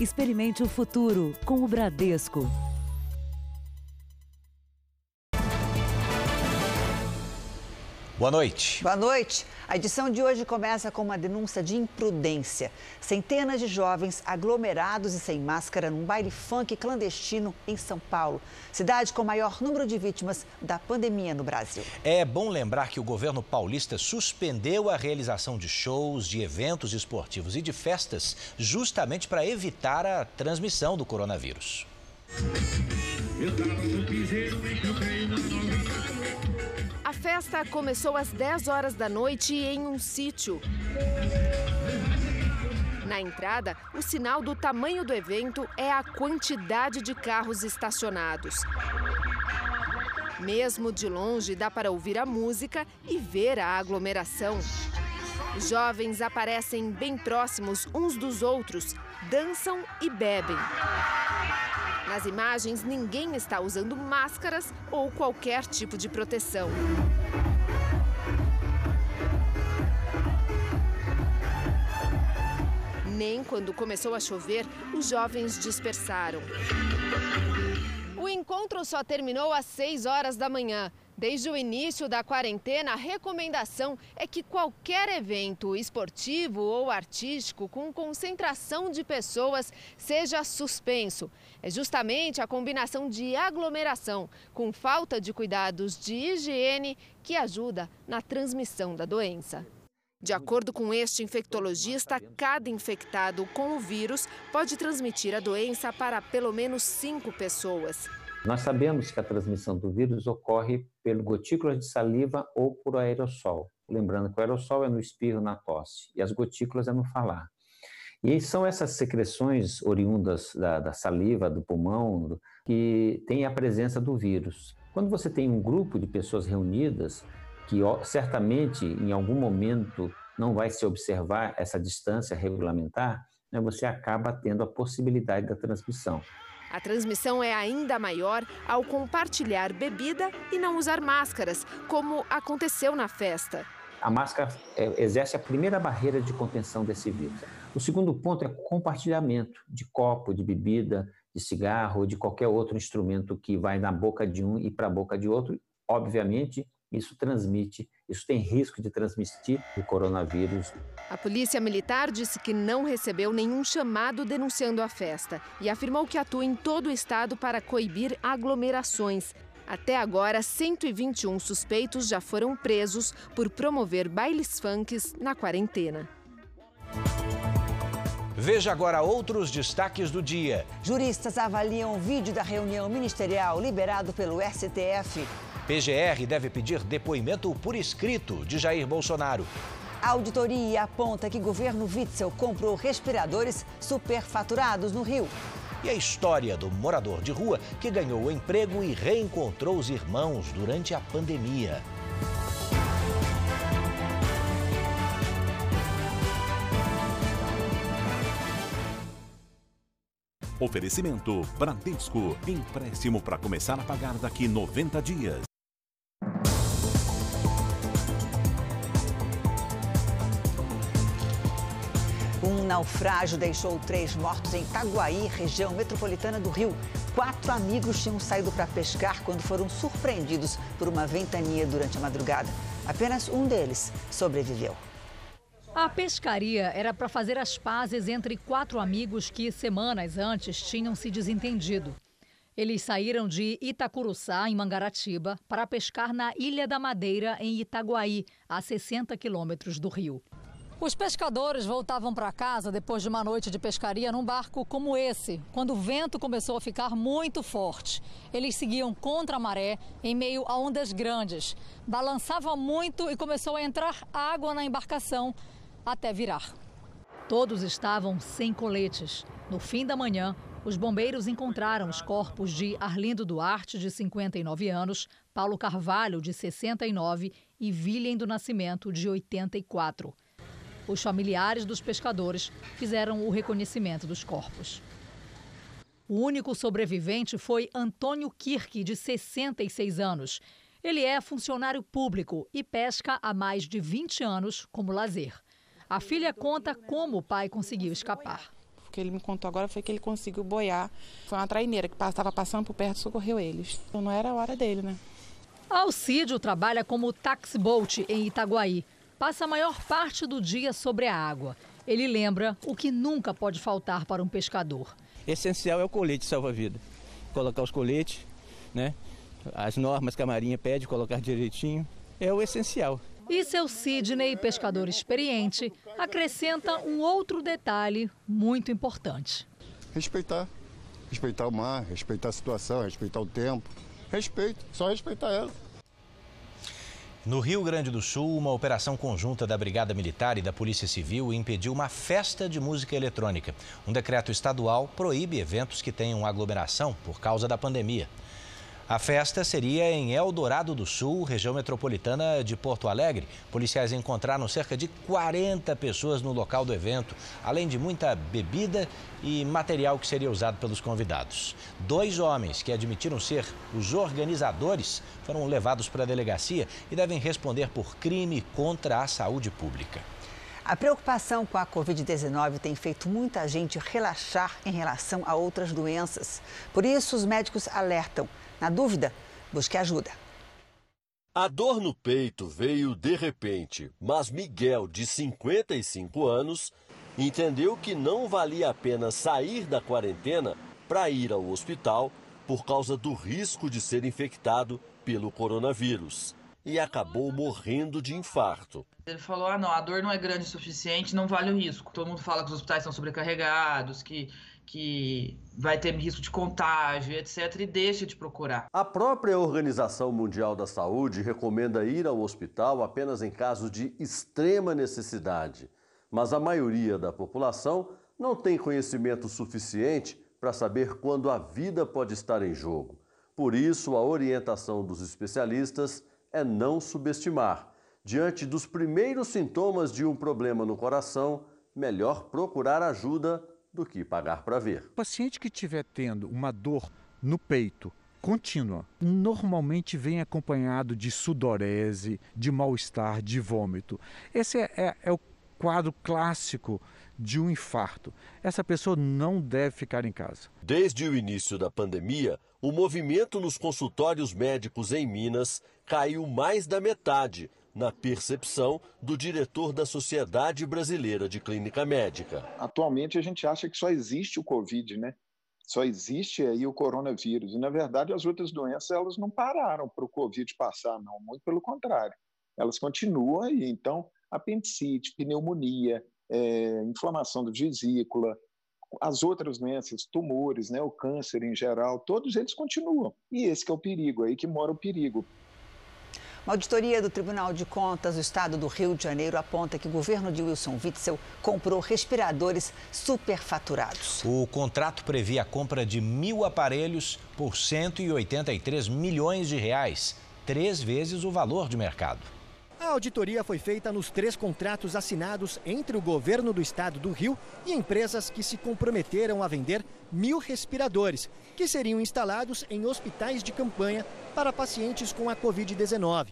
Experimente o futuro com o Bradesco. Boa noite. Boa noite. A edição de hoje começa com uma denúncia de imprudência. Centenas de jovens aglomerados e sem máscara num baile funk clandestino em São Paulo, cidade com o maior número de vítimas da pandemia no Brasil. É bom lembrar que o governo paulista suspendeu a realização de shows, de eventos esportivos e de festas, justamente para evitar a transmissão do coronavírus. Eu tava no piseiro, festa começou às 10 horas da noite em um sítio. Na entrada, o sinal do tamanho do evento é a quantidade de carros estacionados. Mesmo de longe, dá para ouvir a música e ver a aglomeração. Jovens aparecem bem próximos uns dos outros, dançam e bebem. Nas imagens, ninguém está usando máscaras ou qualquer tipo de proteção. Nem quando começou a chover, os jovens dispersaram. O encontro só terminou às 6 horas da manhã. Desde o início da quarentena, a recomendação é que qualquer evento esportivo ou artístico com concentração de pessoas seja suspenso. É justamente a combinação de aglomeração com falta de cuidados de higiene que ajuda na transmissão da doença. De acordo com este infectologista, cada infectado com o vírus pode transmitir a doença para pelo menos cinco pessoas. Nós sabemos que a transmissão do vírus ocorre pelo gotículas de saliva ou por aerossol. Lembrando que o aerossol é no espirro, na tosse, e as gotículas é no falar. E são essas secreções oriundas da, da saliva, do pulmão, que têm a presença do vírus. Quando você tem um grupo de pessoas reunidas, que certamente em algum momento não vai se observar essa distância regulamentar, né, você acaba tendo a possibilidade da transmissão. A transmissão é ainda maior ao compartilhar bebida e não usar máscaras, como aconteceu na festa. A máscara é, exerce a primeira barreira de contenção desse vírus. O segundo ponto é compartilhamento de copo, de bebida, de cigarro, de qualquer outro instrumento que vai na boca de um e para a boca de outro. Obviamente, isso transmite, isso tem risco de transmitir o coronavírus. A Polícia Militar disse que não recebeu nenhum chamado denunciando a festa e afirmou que atua em todo o estado para coibir aglomerações. Até agora, 121 suspeitos já foram presos por promover bailes funks na quarentena. Veja agora outros destaques do dia. Juristas avaliam o vídeo da reunião ministerial liberado pelo STF. PGR deve pedir depoimento por escrito de Jair Bolsonaro. A auditoria aponta que governo Witzel comprou respiradores superfaturados no Rio. E a história do morador de rua que ganhou o emprego e reencontrou os irmãos durante a pandemia. Oferecimento Bradesco. Empréstimo para começar a pagar daqui 90 dias. Naufrágio deixou três mortos em Itaguaí, região metropolitana do Rio. Quatro amigos tinham saído para pescar quando foram surpreendidos por uma ventania durante a madrugada. Apenas um deles sobreviveu. A pescaria era para fazer as pazes entre quatro amigos que semanas antes tinham se desentendido. Eles saíram de Itacuruçá, em Mangaratiba, para pescar na Ilha da Madeira, em Itaguaí, a 60 quilômetros do Rio. Os pescadores voltavam para casa depois de uma noite de pescaria num barco como esse, quando o vento começou a ficar muito forte. Eles seguiam contra a maré em meio a ondas grandes. Balançava muito e começou a entrar água na embarcação até virar. Todos estavam sem coletes. No fim da manhã, os bombeiros encontraram os corpos de Arlindo Duarte, de 59 anos, Paulo Carvalho, de 69 e William do Nascimento, de 84. Os familiares dos pescadores fizeram o reconhecimento dos corpos. O único sobrevivente foi Antônio Kirk, de 66 anos. Ele é funcionário público e pesca há mais de 20 anos como lazer. A filha conta como o pai conseguiu escapar. que ele me contou agora foi que ele conseguiu boiar. Foi uma traineira que estava passando por perto e socorreu eles. Então não era a hora dele, né? Alcídio trabalha como taxiboat em Itaguaí. Passa a maior parte do dia sobre a água. Ele lembra o que nunca pode faltar para um pescador. Essencial é o colete salva-vida. Colocar os coletes, né? As normas que a Marinha pede, colocar direitinho. É o essencial. E seu Sidney, pescador experiente, acrescenta um outro detalhe muito importante. Respeitar. Respeitar o mar, respeitar a situação, respeitar o tempo. Respeito, só respeitar ela. No Rio Grande do Sul, uma operação conjunta da Brigada Militar e da Polícia Civil impediu uma festa de música eletrônica. Um decreto estadual proíbe eventos que tenham aglomeração por causa da pandemia. A festa seria em Eldorado do Sul, região metropolitana de Porto Alegre. Policiais encontraram cerca de 40 pessoas no local do evento, além de muita bebida e material que seria usado pelos convidados. Dois homens que admitiram ser os organizadores foram levados para a delegacia e devem responder por crime contra a saúde pública. A preocupação com a Covid-19 tem feito muita gente relaxar em relação a outras doenças. Por isso, os médicos alertam na dúvida, busque ajuda. A dor no peito veio de repente, mas Miguel, de 55 anos, entendeu que não valia a pena sair da quarentena para ir ao hospital por causa do risco de ser infectado pelo coronavírus e acabou morrendo de infarto. Ele falou: ah, não, a dor não é grande o suficiente, não vale o risco. Todo mundo fala que os hospitais são sobrecarregados, que que vai ter risco de contágio, etc., e deixa de procurar. A própria Organização Mundial da Saúde recomenda ir ao hospital apenas em caso de extrema necessidade, mas a maioria da população não tem conhecimento suficiente para saber quando a vida pode estar em jogo. Por isso, a orientação dos especialistas é não subestimar. Diante dos primeiros sintomas de um problema no coração, melhor procurar ajuda do que pagar para ver. O paciente que estiver tendo uma dor no peito contínua, normalmente vem acompanhado de sudorese, de mal-estar, de vômito. Esse é, é, é o quadro clássico de um infarto. Essa pessoa não deve ficar em casa. Desde o início da pandemia, o movimento nos consultórios médicos em Minas caiu mais da metade na percepção do diretor da Sociedade Brasileira de Clínica Médica. Atualmente a gente acha que só existe o Covid, né? Só existe aí o coronavírus. E na verdade as outras doenças elas não pararam para o Covid passar, não. Muito pelo contrário. Elas continuam aí. Então, apendicite, pneumonia, é, inflamação da vesícula, as outras doenças, tumores, né, o câncer em geral, todos eles continuam. E esse é o perigo, aí que mora o perigo. Uma auditoria do Tribunal de Contas do Estado do Rio de Janeiro aponta que o governo de Wilson Witzel comprou respiradores superfaturados. O contrato previa a compra de mil aparelhos por 183 milhões de reais, três vezes o valor de mercado. A auditoria foi feita nos três contratos assinados entre o governo do estado do Rio e empresas que se comprometeram a vender mil respiradores, que seriam instalados em hospitais de campanha para pacientes com a Covid-19.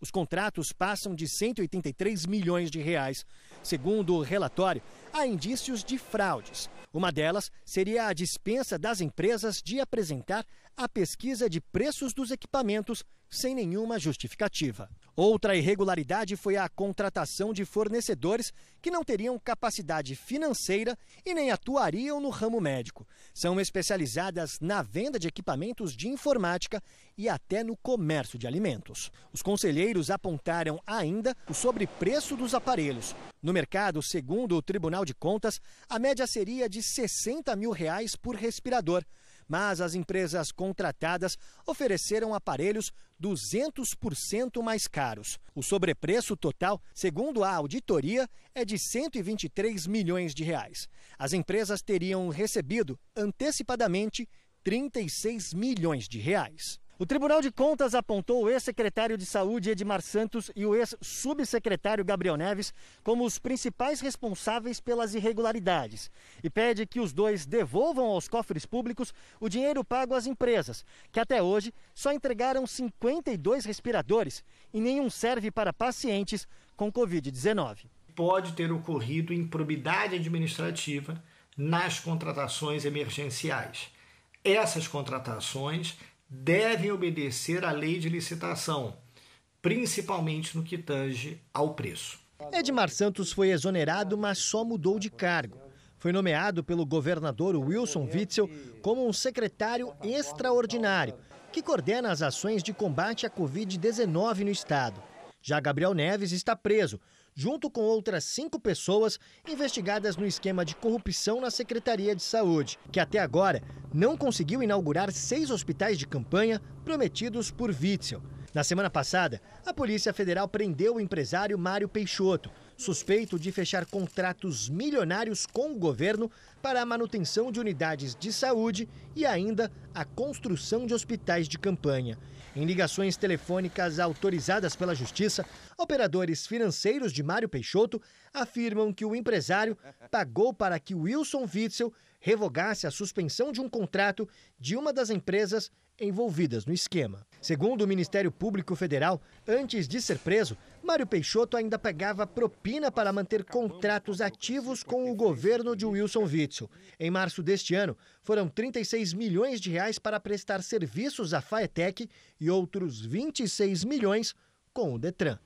Os contratos passam de 183 milhões de reais. Segundo o relatório, há indícios de fraudes. Uma delas seria a dispensa das empresas de apresentar a pesquisa de preços dos equipamentos sem nenhuma justificativa. Outra irregularidade foi a contratação de fornecedores que não teriam capacidade financeira e nem atuariam no ramo médico. São especializadas na venda de equipamentos de informática e até no comércio de alimentos. Os conselheiros apontaram ainda o sobrepreço dos aparelhos. No mercado, segundo o Tribunal de Contas, a média seria de 60 mil reais por respirador mas as empresas contratadas ofereceram aparelhos 200% mais caros. O sobrepreço total, segundo a auditoria, é de 123 milhões de reais. As empresas teriam recebido antecipadamente 36 milhões de reais. O Tribunal de Contas apontou o ex-secretário de Saúde Edmar Santos e o ex-subsecretário Gabriel Neves como os principais responsáveis pelas irregularidades e pede que os dois devolvam aos cofres públicos o dinheiro pago às empresas, que até hoje só entregaram 52 respiradores e nenhum serve para pacientes com Covid-19. Pode ter ocorrido improbidade administrativa nas contratações emergenciais. Essas contratações devem obedecer à lei de licitação, principalmente no que tange ao preço. Edmar Santos foi exonerado, mas só mudou de cargo. Foi nomeado pelo governador Wilson Witzel como um secretário extraordinário que coordena as ações de combate à Covid-19 no estado. Já Gabriel Neves está preso, junto com outras cinco pessoas investigadas no esquema de corrupção na Secretaria de Saúde, que até agora não conseguiu inaugurar seis hospitais de campanha prometidos por Witzel. Na semana passada, a Polícia Federal prendeu o empresário Mário Peixoto, suspeito de fechar contratos milionários com o governo para a manutenção de unidades de saúde e ainda a construção de hospitais de campanha. Em ligações telefônicas autorizadas pela Justiça, operadores financeiros de Mário Peixoto afirmam que o empresário pagou para que Wilson Witzel revogasse a suspensão de um contrato de uma das empresas envolvidas no esquema. Segundo o Ministério Público Federal, antes de ser preso, Mário Peixoto ainda pagava propina para manter contratos ativos com o governo de Wilson Witzel. Em março deste ano, foram 36 milhões de reais para prestar serviços à Faetec e outros 26 milhões com o Detran.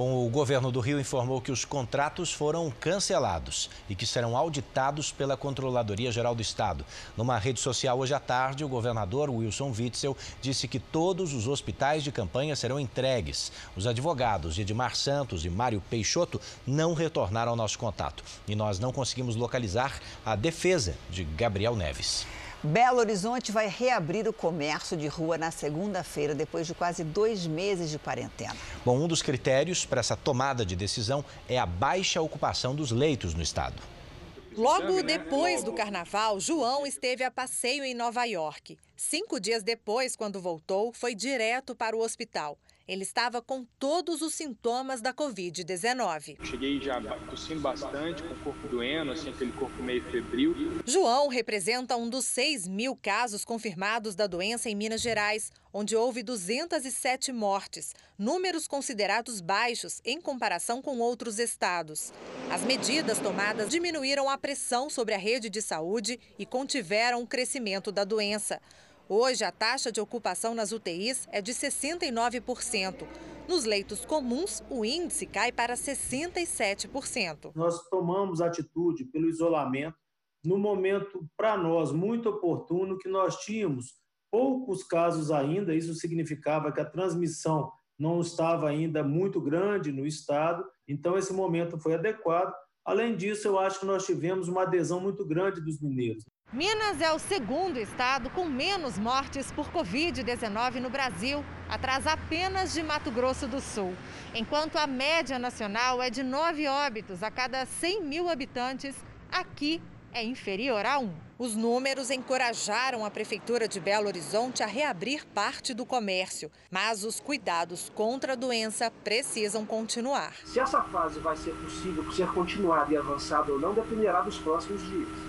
O governo do Rio informou que os contratos foram cancelados e que serão auditados pela Controladoria Geral do Estado. Numa rede social hoje à tarde, o governador Wilson Witzel disse que todos os hospitais de campanha serão entregues. Os advogados Edmar Santos e Mário Peixoto não retornaram ao nosso contato e nós não conseguimos localizar a defesa de Gabriel Neves. Belo Horizonte vai reabrir o comércio de rua na segunda-feira, depois de quase dois meses de quarentena. Bom, um dos critérios para essa tomada de decisão é a baixa ocupação dos leitos no estado. Logo depois do carnaval, João esteve a passeio em Nova York. Cinco dias depois, quando voltou, foi direto para o hospital. Ele estava com todos os sintomas da Covid-19. Cheguei já tossindo bastante, com o corpo doendo, assim, aquele corpo meio febril. João representa um dos 6 mil casos confirmados da doença em Minas Gerais, onde houve 207 mortes, números considerados baixos em comparação com outros estados. As medidas tomadas diminuíram a pressão sobre a rede de saúde e contiveram o crescimento da doença. Hoje, a taxa de ocupação nas UTIs é de 69%. Nos leitos comuns, o índice cai para 67%. Nós tomamos atitude pelo isolamento no momento, para nós, muito oportuno, que nós tínhamos poucos casos ainda. Isso significava que a transmissão não estava ainda muito grande no estado. Então, esse momento foi adequado. Além disso, eu acho que nós tivemos uma adesão muito grande dos mineiros. Minas é o segundo estado com menos mortes por Covid-19 no Brasil, atrás apenas de Mato Grosso do Sul. Enquanto a média nacional é de 9 óbitos a cada 100 mil habitantes, aqui é inferior a 1. Os números encorajaram a Prefeitura de Belo Horizonte a reabrir parte do comércio, mas os cuidados contra a doença precisam continuar. Se essa fase vai ser possível ser continuada e avançada ou não dependerá dos próximos dias.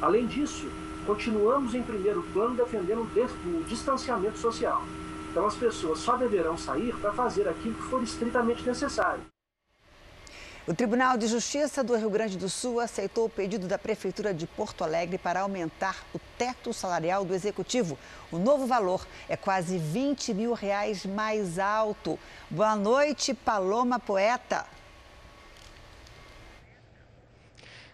Além disso, continuamos em primeiro plano defendendo o distanciamento social. Então as pessoas só deverão sair para fazer aquilo que for estritamente necessário. O Tribunal de Justiça do Rio Grande do Sul aceitou o pedido da Prefeitura de Porto Alegre para aumentar o teto salarial do Executivo. O novo valor é quase 20 mil reais mais alto. Boa noite, Paloma Poeta.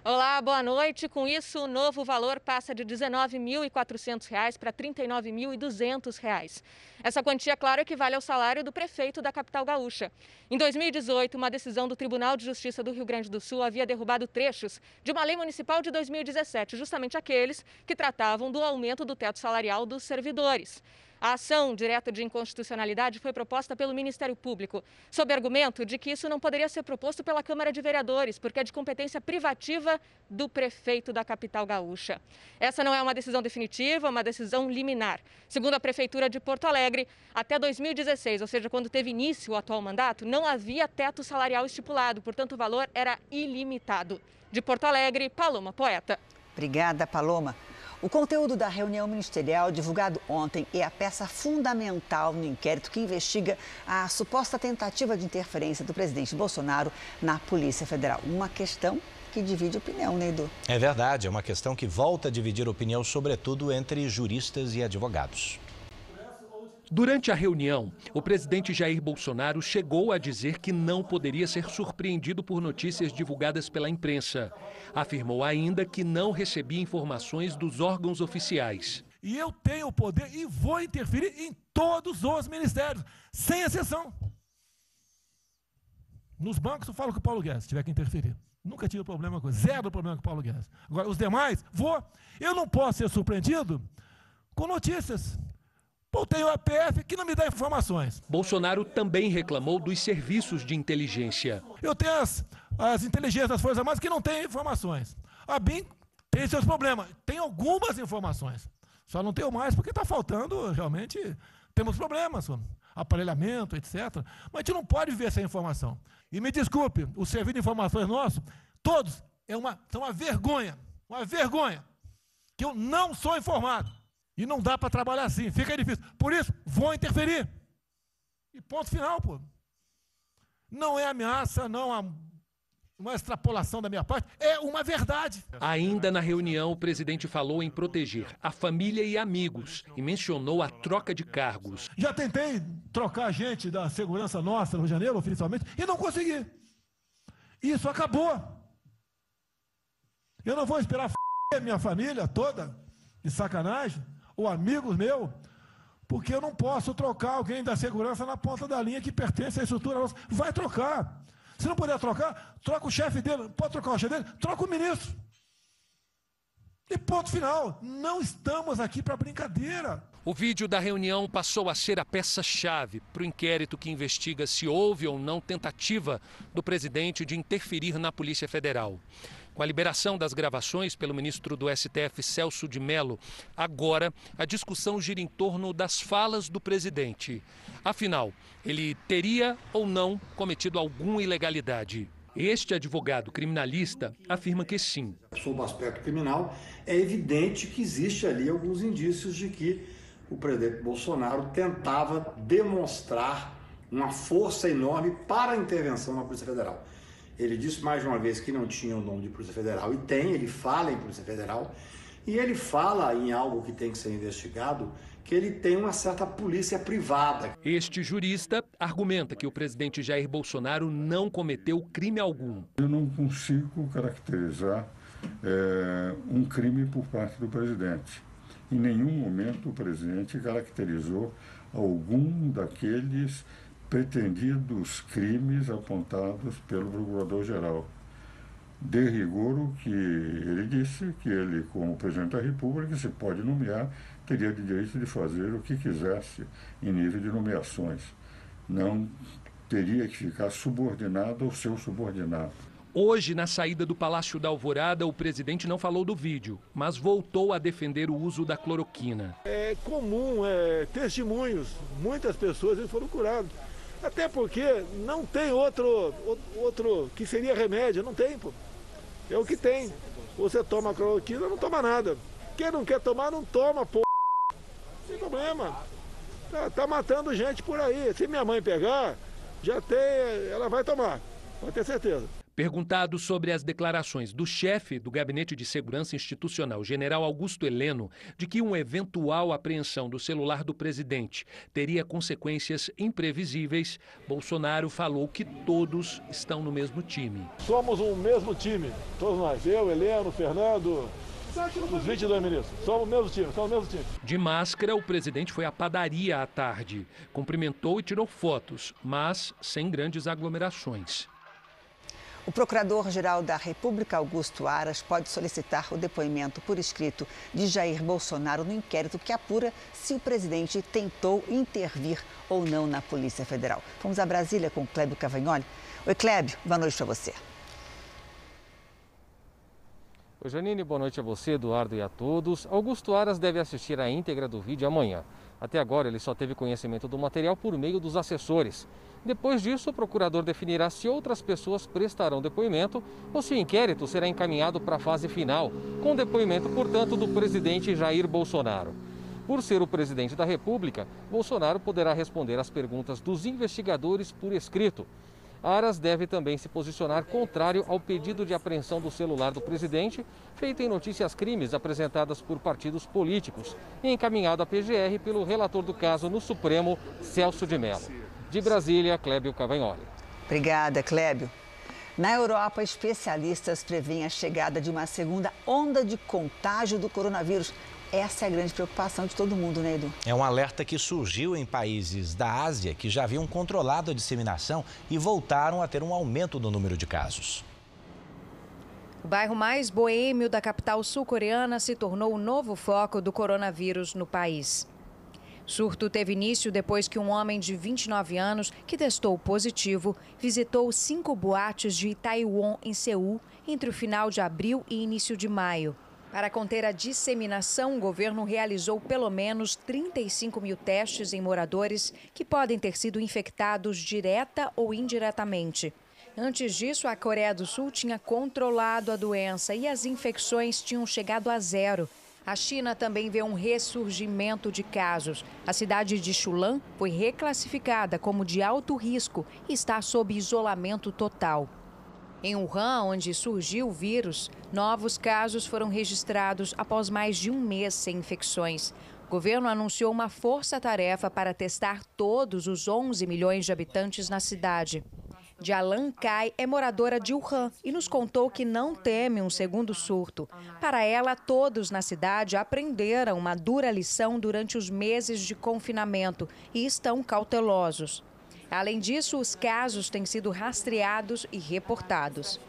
Olá, boa noite. Com isso, o novo valor passa de R$ 19.400 para R$ 39.200. Essa quantia, claro, equivale ao salário do prefeito da capital gaúcha. Em 2018, uma decisão do Tribunal de Justiça do Rio Grande do Sul havia derrubado trechos de uma lei municipal de 2017, justamente aqueles que tratavam do aumento do teto salarial dos servidores. A ação direta de inconstitucionalidade foi proposta pelo Ministério Público, sob argumento de que isso não poderia ser proposto pela Câmara de Vereadores, porque é de competência privativa do prefeito da capital gaúcha. Essa não é uma decisão definitiva, é uma decisão liminar. Segundo a Prefeitura de Porto Alegre, até 2016, ou seja, quando teve início o atual mandato, não havia teto salarial estipulado, portanto, o valor era ilimitado. De Porto Alegre, Paloma Poeta. Obrigada, Paloma. O conteúdo da reunião ministerial divulgado ontem é a peça fundamental no inquérito que investiga a suposta tentativa de interferência do presidente Bolsonaro na Polícia Federal. Uma questão que divide opinião, né, Edu? É verdade, é uma questão que volta a dividir opinião, sobretudo entre juristas e advogados. Durante a reunião, o presidente Jair Bolsonaro chegou a dizer que não poderia ser surpreendido por notícias divulgadas pela imprensa. Afirmou ainda que não recebia informações dos órgãos oficiais. E eu tenho o poder e vou interferir em todos os ministérios, sem exceção. Nos bancos eu falo com o Paulo Guedes, se tiver que interferir. Nunca tive problema com zero problema com o Paulo Guedes. Agora, os demais, vou. Eu não posso ser surpreendido com notícias. Pô, tenho a PF que não me dá informações. Bolsonaro também reclamou dos serviços de inteligência. Eu tenho as, as inteligências das Forças Armadas que não têm informações. A BIM tem seus problemas. Tem algumas informações. Só não tenho mais porque está faltando, realmente, temos problemas aparelhamento, etc. Mas a gente não pode viver sem informação. E me desculpe, o serviço de informações nosso, todos, é uma, são uma vergonha, uma vergonha, que eu não sou informado. E não dá para trabalhar assim, fica difícil. Por isso, vou interferir. E ponto final, pô. Não é ameaça, não há uma extrapolação da minha parte, é uma verdade. Ainda na reunião, o presidente falou em proteger a família e amigos e mencionou a troca de cargos. Já tentei trocar gente da segurança nossa no Rio de Janeiro, oficialmente, e não consegui. Isso acabou. Eu não vou esperar a minha família toda, de sacanagem, ou amigos meus, porque eu não posso trocar alguém da segurança na ponta da linha que pertence à estrutura nossa. Vai trocar. Se não puder trocar, troca o chefe dele. Pode trocar o chefe dele? Troca o ministro. E ponto final. Não estamos aqui para brincadeira. O vídeo da reunião passou a ser a peça-chave para o inquérito que investiga se houve ou não tentativa do presidente de interferir na Polícia Federal. Com a liberação das gravações pelo ministro do STF, Celso de Mello, agora a discussão gira em torno das falas do presidente. Afinal, ele teria ou não cometido alguma ilegalidade? Este advogado criminalista afirma que sim. Sob o aspecto criminal, é evidente que existe ali alguns indícios de que o presidente Bolsonaro tentava demonstrar uma força enorme para a intervenção na Polícia Federal. Ele disse mais de uma vez que não tinha o nome de Polícia Federal e tem, ele fala em Polícia Federal e ele fala em algo que tem que ser investigado, que ele tem uma certa polícia privada. Este jurista argumenta que o presidente Jair Bolsonaro não cometeu crime algum. Eu não consigo caracterizar é, um crime por parte do presidente. Em nenhum momento o presidente caracterizou algum daqueles pretendidos crimes apontados pelo Procurador-Geral. De rigor, o que ele disse, que ele, como presidente da República, se pode nomear, teria o direito de fazer o que quisesse em nível de nomeações. Não teria que ficar subordinado ao seu subordinado. Hoje, na saída do Palácio da Alvorada, o presidente não falou do vídeo, mas voltou a defender o uso da cloroquina. É comum, é, testemunhos, muitas pessoas foram curadas. Até porque não tem outro, outro que seria remédio, não tem, pô. É o que tem. Você toma cloroquina, não toma nada. Quem não quer tomar, não toma, pô. Sem problema. Tá, tá matando gente por aí. Se minha mãe pegar, já tem, ela vai tomar. Pode ter certeza. Perguntado sobre as declarações do chefe do Gabinete de Segurança Institucional, general Augusto Heleno, de que uma eventual apreensão do celular do presidente teria consequências imprevisíveis, Bolsonaro falou que todos estão no mesmo time. Somos um mesmo time, todos nós, eu, Heleno, Fernando, os 22 ministros. Somos o mesmo time, somos o mesmo time. De máscara, o presidente foi à padaria à tarde. Cumprimentou e tirou fotos, mas sem grandes aglomerações. O Procurador-Geral da República, Augusto Aras, pode solicitar o depoimento por escrito de Jair Bolsonaro no inquérito que apura se o presidente tentou intervir ou não na Polícia Federal. Vamos a Brasília com o Clébio Cavagnoli. Oi, Clébio, boa noite para você. Oi, Janine, boa noite a você, Eduardo e a todos. Augusto Aras deve assistir a íntegra do vídeo amanhã. Até agora, ele só teve conhecimento do material por meio dos assessores. Depois disso, o procurador definirá se outras pessoas prestarão depoimento ou se o inquérito será encaminhado para a fase final, com depoimento, portanto, do presidente Jair Bolsonaro. Por ser o presidente da República, Bolsonaro poderá responder às perguntas dos investigadores por escrito. Aras deve também se posicionar contrário ao pedido de apreensão do celular do presidente, feito em notícias crimes apresentadas por partidos políticos e encaminhado à PGR pelo relator do caso no Supremo, Celso de Mello. De Brasília, Clébio Cavagnoli. Obrigada, Clébio. Na Europa, especialistas preveem a chegada de uma segunda onda de contágio do coronavírus. Essa é a grande preocupação de todo mundo, né, Edu? É um alerta que surgiu em países da Ásia que já haviam controlado a disseminação e voltaram a ter um aumento no número de casos. O bairro mais boêmio da capital sul-coreana se tornou o novo foco do coronavírus no país. Surto teve início depois que um homem de 29 anos, que testou positivo, visitou cinco boates de Taiwan, em Seul, entre o final de abril e início de maio. Para conter a disseminação, o governo realizou pelo menos 35 mil testes em moradores que podem ter sido infectados direta ou indiretamente. Antes disso, a Coreia do Sul tinha controlado a doença e as infecções tinham chegado a zero. A China também vê um ressurgimento de casos. A cidade de Chulan foi reclassificada como de alto risco e está sob isolamento total. Em Wuhan, onde surgiu o vírus, novos casos foram registrados após mais de um mês sem infecções. O governo anunciou uma força-tarefa para testar todos os 11 milhões de habitantes na cidade. Jalan Kai é moradora de Wuhan e nos contou que não teme um segundo surto. Para ela, todos na cidade aprenderam uma dura lição durante os meses de confinamento e estão cautelosos. Além disso, os casos têm sido rastreados e reportados.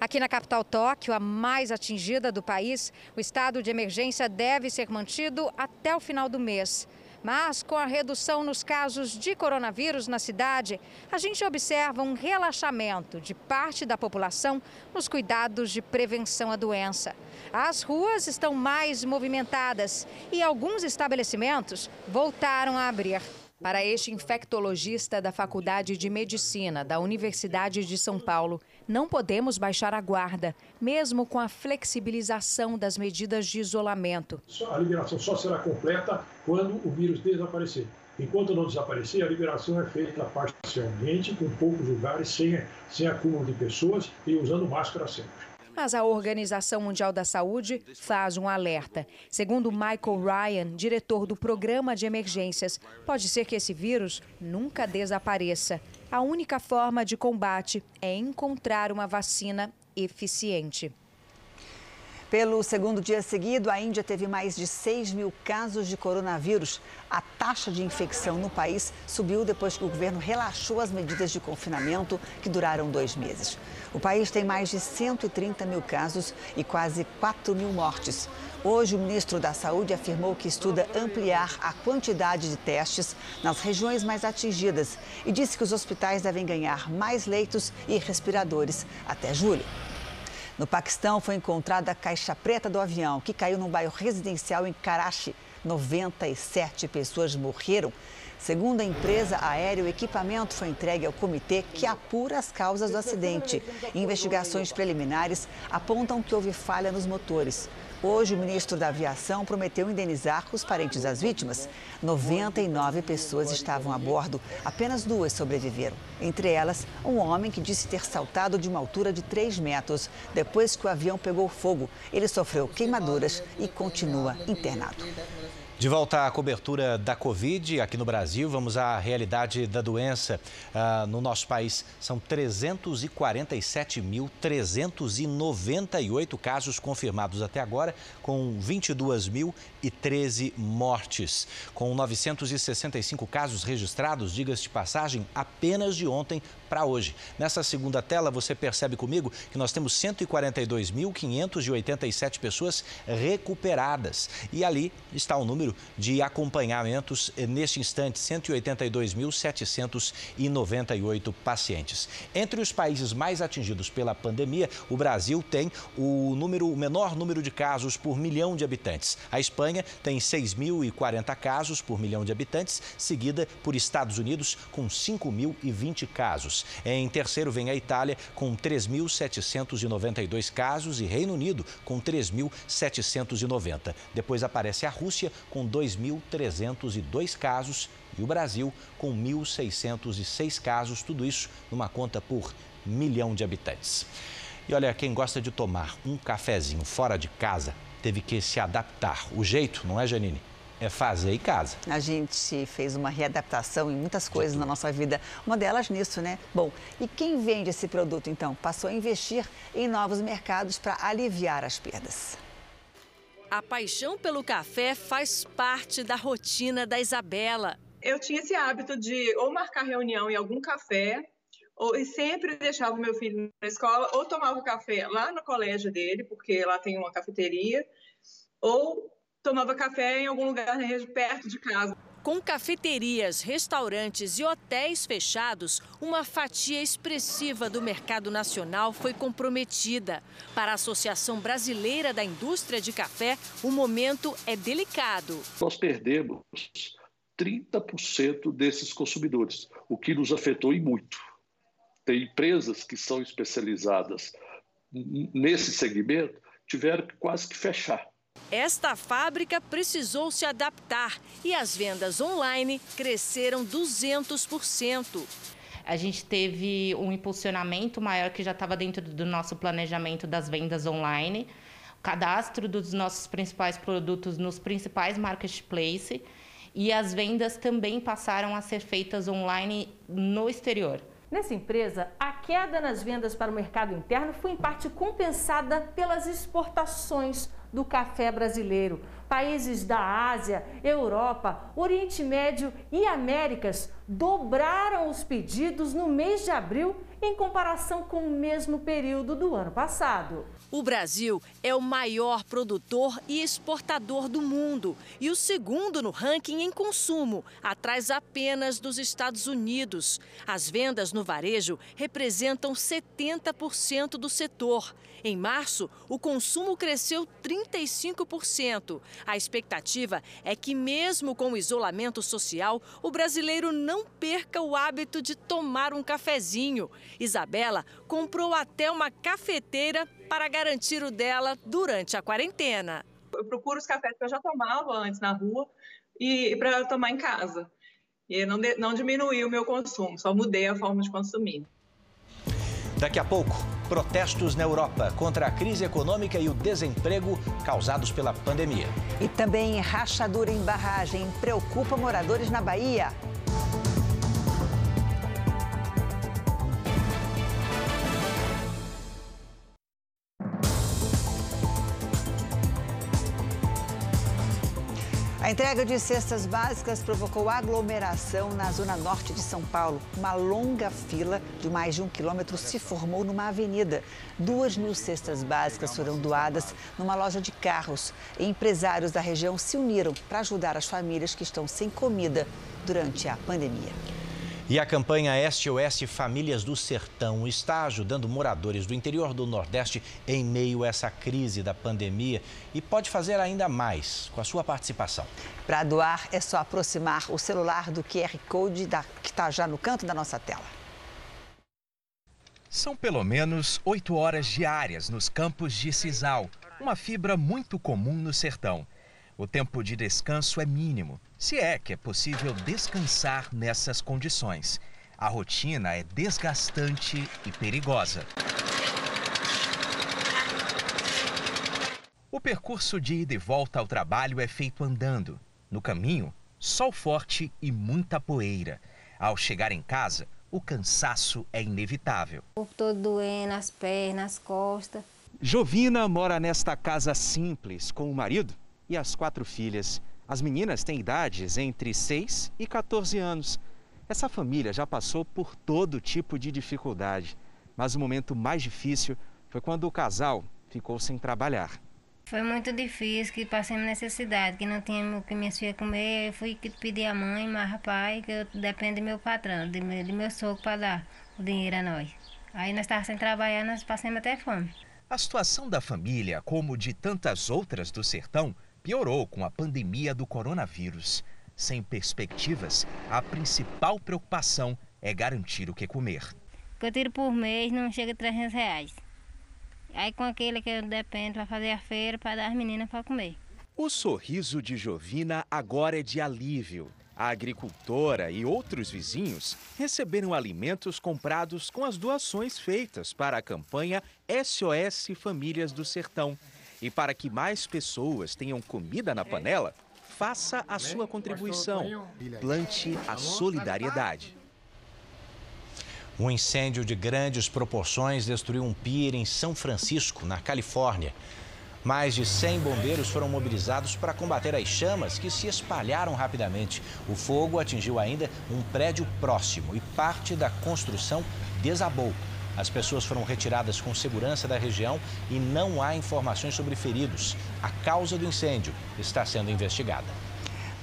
Aqui na capital Tóquio, a mais atingida do país, o estado de emergência deve ser mantido até o final do mês. Mas com a redução nos casos de coronavírus na cidade, a gente observa um relaxamento de parte da população nos cuidados de prevenção à doença. As ruas estão mais movimentadas e alguns estabelecimentos voltaram a abrir. Para este infectologista da Faculdade de Medicina da Universidade de São Paulo, não podemos baixar a guarda, mesmo com a flexibilização das medidas de isolamento. A liberação só será completa quando o vírus desaparecer. Enquanto não desaparecer, a liberação é feita parcialmente, com poucos lugares, sem, sem acúmulo de pessoas e usando máscara sempre. Mas a Organização Mundial da Saúde faz um alerta. Segundo Michael Ryan, diretor do Programa de Emergências, pode ser que esse vírus nunca desapareça. A única forma de combate é encontrar uma vacina eficiente. Pelo segundo dia seguido, a Índia teve mais de 6 mil casos de coronavírus. A taxa de infecção no país subiu depois que o governo relaxou as medidas de confinamento que duraram dois meses. O país tem mais de 130 mil casos e quase 4 mil mortes. Hoje, o ministro da Saúde afirmou que estuda ampliar a quantidade de testes nas regiões mais atingidas e disse que os hospitais devem ganhar mais leitos e respiradores até julho. No Paquistão, foi encontrada a caixa preta do avião que caiu num bairro residencial em Karachi. 97 pessoas morreram. Segundo a empresa aérea, o equipamento foi entregue ao comitê que apura as causas do acidente. Investigações preliminares apontam que houve falha nos motores. Hoje, o ministro da Aviação prometeu indenizar os parentes das vítimas. 99 pessoas estavam a bordo, apenas duas sobreviveram. Entre elas, um homem que disse ter saltado de uma altura de 3 metros. Depois que o avião pegou fogo, ele sofreu queimaduras e continua internado. De volta à cobertura da Covid, aqui no Brasil, vamos à realidade da doença. Uh, no nosso país, são 347.398 casos confirmados até agora, com 22.013 mortes. Com 965 casos registrados, diga-se de passagem, apenas de ontem para hoje. Nessa segunda tela, você percebe comigo que nós temos 142.587 pessoas recuperadas. E ali está o número de acompanhamentos neste instante, 182.798 pacientes. Entre os países mais atingidos pela pandemia, o Brasil tem o número o menor número de casos por milhão de habitantes. A Espanha tem 6.040 casos por milhão de habitantes, seguida por Estados Unidos com 5.020 casos. Em terceiro vem a Itália com 3.792 casos e Reino Unido com 3.790. Depois aparece a Rússia com 2.302 casos E o Brasil com 1.606 casos, tudo isso numa conta por milhão de habitantes. E olha, quem gosta de tomar um cafezinho fora de casa teve que se adaptar. O jeito, não é, Janine? É fazer em casa. A gente fez uma readaptação em muitas coisas na nossa vida, uma delas nisso, né? Bom, e quem vende esse produto então? Passou a investir em novos mercados para aliviar as perdas. A paixão pelo café faz parte da rotina da Isabela. Eu tinha esse hábito de ou marcar reunião em algum café, ou e sempre deixava o meu filho na escola, ou tomava café lá no colégio dele, porque lá tem uma cafeteria, ou tomava café em algum lugar perto de casa. Com cafeterias, restaurantes e hotéis fechados, uma fatia expressiva do mercado nacional foi comprometida. Para a Associação Brasileira da Indústria de Café, o momento é delicado. Nós perdemos 30% desses consumidores, o que nos afetou e muito. Tem empresas que são especializadas nesse segmento, tiveram que quase que fechar. Esta fábrica precisou se adaptar e as vendas online cresceram 200%. A gente teve um impulsionamento maior que já estava dentro do nosso planejamento das vendas online, cadastro dos nossos principais produtos nos principais marketplaces e as vendas também passaram a ser feitas online no exterior. Nessa empresa, a queda nas vendas para o mercado interno foi em parte compensada pelas exportações do café brasileiro. Países da Ásia, Europa, Oriente Médio e Américas dobraram os pedidos no mês de abril em comparação com o mesmo período do ano passado. O Brasil é o maior produtor e exportador do mundo e o segundo no ranking em consumo, atrás apenas dos Estados Unidos. As vendas no varejo representam 70% do setor. Em março, o consumo cresceu 35%. A expectativa é que, mesmo com o isolamento social, o brasileiro não perca o hábito de tomar um cafezinho. Isabela comprou até uma cafeteira para garantir o dela durante a quarentena. Eu procuro os cafés que eu já tomava antes na rua e para tomar em casa. E não, não diminuiu o meu consumo, só mudei a forma de consumir. Daqui a pouco, protestos na Europa contra a crise econômica e o desemprego causados pela pandemia. E também rachadura em barragem preocupa moradores na Bahia. A entrega de cestas básicas provocou aglomeração na zona norte de São Paulo. Uma longa fila de mais de um quilômetro se formou numa avenida. Duas mil cestas básicas foram doadas numa loja de carros. Empresários da região se uniram para ajudar as famílias que estão sem comida durante a pandemia. E a campanha SOS Famílias do Sertão está ajudando moradores do interior do Nordeste em meio a essa crise da pandemia e pode fazer ainda mais com a sua participação. Para doar, é só aproximar o celular do QR Code da, que está já no canto da nossa tela. São pelo menos oito horas diárias nos campos de sisal, uma fibra muito comum no sertão. O tempo de descanso é mínimo, se é que é possível descansar nessas condições. A rotina é desgastante e perigosa. O percurso de ida e volta ao trabalho é feito andando. No caminho, sol forte e muita poeira. Ao chegar em casa, o cansaço é inevitável. O corpo todo doendo, as pernas, as costas. Jovina mora nesta casa simples com o marido e as quatro filhas. As meninas têm idades entre 6 e 14 anos. Essa família já passou por todo tipo de dificuldade, mas o momento mais difícil foi quando o casal ficou sem trabalhar. Foi muito difícil, que passamos necessidade, que não tinha o que minhas filhas comer. Eu fui pedir a mãe, mas rapaz, que eu dependo do meu patrão, de meu, de meu sogro para dar o dinheiro a nós. Aí nós estávamos sem trabalhar, nós passamos até fome. A situação da família, como de tantas outras do sertão, piorou com a pandemia do coronavírus. Sem perspectivas, a principal preocupação é garantir o que comer. O que eu tiro por mês não chega a 300 reais. Aí com aquele que eu dependo para fazer a feira, para dar as meninas para comer. O sorriso de Jovina agora é de alívio. A agricultora e outros vizinhos receberam alimentos comprados com as doações feitas para a campanha SOS Famílias do Sertão. E para que mais pessoas tenham comida na panela, faça a sua contribuição. Plante a solidariedade. Um incêndio de grandes proporções destruiu um pier em São Francisco, na Califórnia. Mais de 100 bombeiros foram mobilizados para combater as chamas que se espalharam rapidamente. O fogo atingiu ainda um prédio próximo e parte da construção desabou. As pessoas foram retiradas com segurança da região e não há informações sobre feridos. A causa do incêndio está sendo investigada.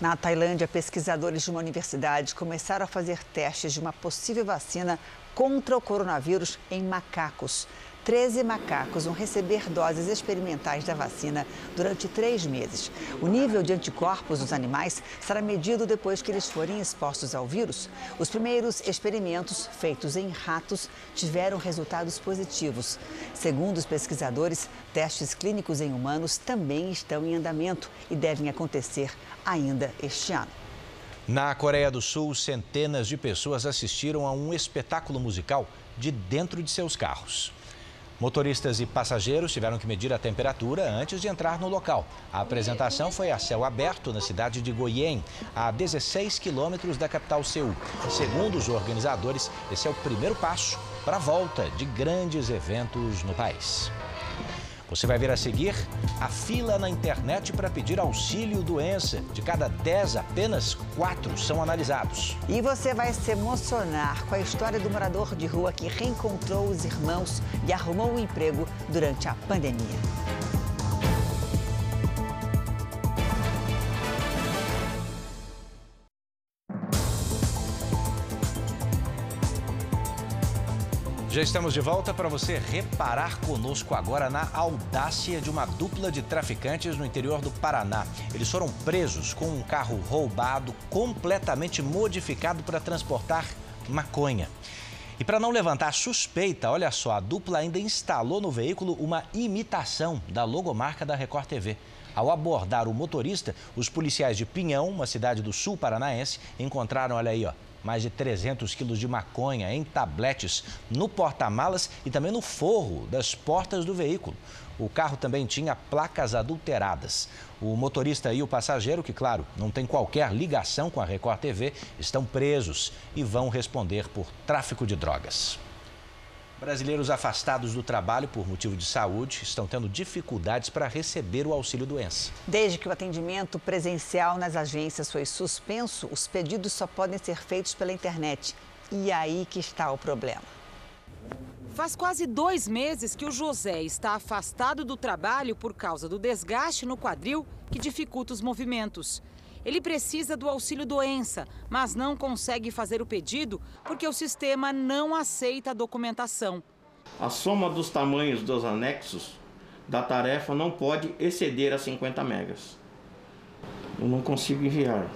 Na Tailândia, pesquisadores de uma universidade começaram a fazer testes de uma possível vacina contra o coronavírus em macacos. 13 macacos vão receber doses experimentais da vacina durante três meses. O nível de anticorpos dos animais será medido depois que eles forem expostos ao vírus. Os primeiros experimentos, feitos em ratos, tiveram resultados positivos. Segundo os pesquisadores, testes clínicos em humanos também estão em andamento e devem acontecer ainda este ano. Na Coreia do Sul, centenas de pessoas assistiram a um espetáculo musical de dentro de seus carros. Motoristas e passageiros tiveram que medir a temperatura antes de entrar no local. A apresentação foi a céu aberto na cidade de Goyen, a 16 quilômetros da capital Seul. Segundo os organizadores, esse é o primeiro passo para a volta de grandes eventos no país. Você vai ver a seguir a fila na internet para pedir auxílio doença. De cada 10, apenas 4 são analisados. E você vai se emocionar com a história do morador de rua que reencontrou os irmãos e arrumou um emprego durante a pandemia. Já estamos de volta para você reparar conosco agora na audácia de uma dupla de traficantes no interior do Paraná. Eles foram presos com um carro roubado, completamente modificado para transportar maconha. E para não levantar suspeita, olha só, a dupla ainda instalou no veículo uma imitação da logomarca da Record TV. Ao abordar o motorista, os policiais de Pinhão, uma cidade do sul paranaense, encontraram, olha aí, ó, mais de 300 quilos de maconha em tabletes no porta-malas e também no forro das portas do veículo. O carro também tinha placas adulteradas. O motorista e o passageiro, que, claro, não tem qualquer ligação com a Record TV, estão presos e vão responder por tráfico de drogas. Brasileiros afastados do trabalho por motivo de saúde estão tendo dificuldades para receber o auxílio doença. Desde que o atendimento presencial nas agências foi suspenso, os pedidos só podem ser feitos pela internet. E aí que está o problema. Faz quase dois meses que o José está afastado do trabalho por causa do desgaste no quadril que dificulta os movimentos. Ele precisa do auxílio doença, mas não consegue fazer o pedido porque o sistema não aceita a documentação. A soma dos tamanhos dos anexos da tarefa não pode exceder a 50 megas. Eu não consigo enviar.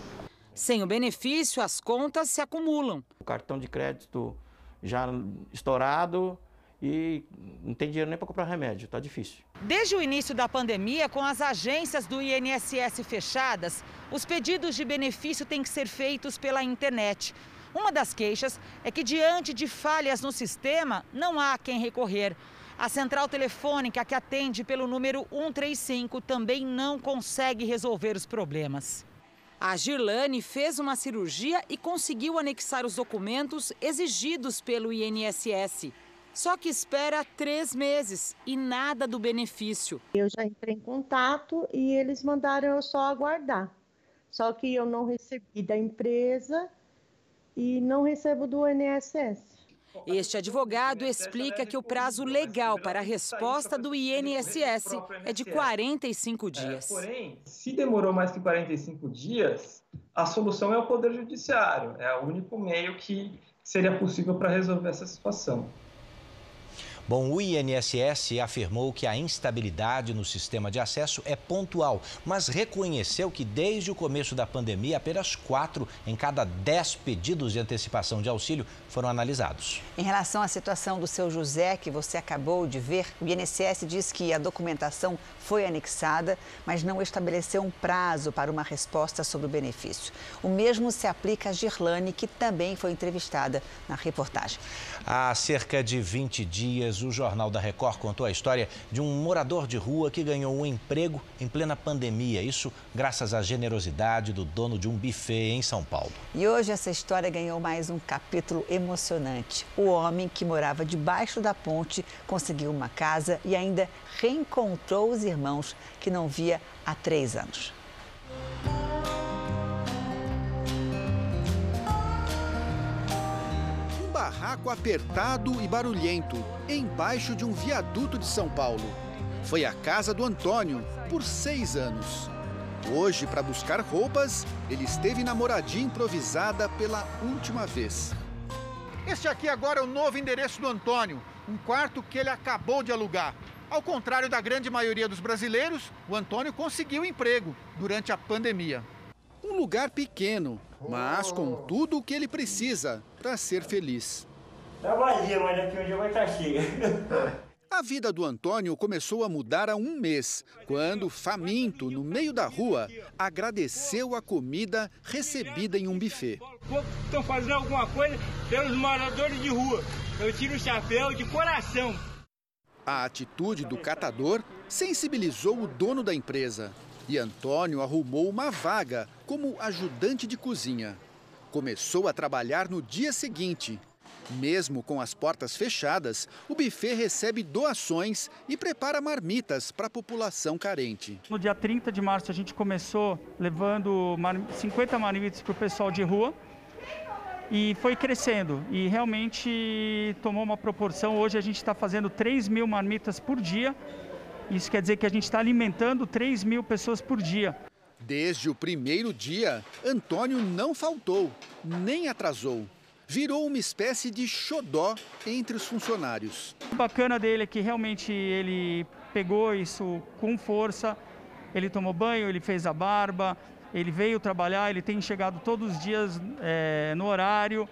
Sem o benefício, as contas se acumulam. O cartão de crédito já estourado, e não tem dinheiro nem para comprar remédio, tá difícil. Desde o início da pandemia, com as agências do INSS fechadas, os pedidos de benefício têm que ser feitos pela internet. Uma das queixas é que, diante de falhas no sistema, não há quem recorrer. A central telefônica que atende pelo número 135 também não consegue resolver os problemas. A Girlane fez uma cirurgia e conseguiu anexar os documentos exigidos pelo INSS. Só que espera três meses e nada do benefício. Eu já entrei em contato e eles mandaram eu só aguardar. Só que eu não recebi da empresa e não recebo do INSS. Este advogado explica que o prazo legal para a resposta do INSS é de 45 dias. Porém, se demorou mais que 45 dias, a solução é o Poder Judiciário. É o único meio que seria possível para resolver essa situação. Bom, o INSS afirmou que a instabilidade no sistema de acesso é pontual, mas reconheceu que desde o começo da pandemia, apenas quatro em cada dez pedidos de antecipação de auxílio foram analisados. Em relação à situação do seu José, que você acabou de ver, o INSS diz que a documentação foi anexada, mas não estabeleceu um prazo para uma resposta sobre o benefício. O mesmo se aplica a Girlane, que também foi entrevistada na reportagem. Há cerca de 20 dias, o Jornal da Record contou a história de um morador de rua que ganhou um emprego em plena pandemia. Isso graças à generosidade do dono de um buffet em São Paulo. E hoje essa história ganhou mais um capítulo emocionante. O homem que morava debaixo da ponte conseguiu uma casa e ainda reencontrou os irmãos que não via há três anos. Um barraco apertado e barulhento, embaixo de um viaduto de São Paulo. Foi a casa do Antônio por seis anos. Hoje, para buscar roupas, ele esteve na moradia improvisada pela última vez. Este aqui agora é o novo endereço do Antônio, um quarto que ele acabou de alugar. Ao contrário da grande maioria dos brasileiros, o Antônio conseguiu emprego durante a pandemia. Um lugar pequeno, mas com tudo o que ele precisa para ser feliz. Tá vazia, mas um dia vai estar cheia. A vida do Antônio começou a mudar há um mês, quando, faminto, no meio da rua, agradeceu a comida recebida em um buffet. Estão fazendo alguma coisa pelos moradores de rua. Eu tiro o chapéu de coração. A atitude do catador sensibilizou o dono da empresa e Antônio arrumou uma vaga como ajudante de cozinha. Começou a trabalhar no dia seguinte. Mesmo com as portas fechadas, o buffet recebe doações e prepara marmitas para a população carente. No dia 30 de março, a gente começou levando 50 marmitas para o pessoal de rua e foi crescendo e realmente tomou uma proporção. Hoje a gente está fazendo 3 mil marmitas por dia. Isso quer dizer que a gente está alimentando 3 mil pessoas por dia. Desde o primeiro dia, Antônio não faltou, nem atrasou. Virou uma espécie de xodó entre os funcionários. O bacana dele é que realmente ele pegou isso com força. Ele tomou banho, ele fez a barba, ele veio trabalhar, ele tem chegado todos os dias é, no horário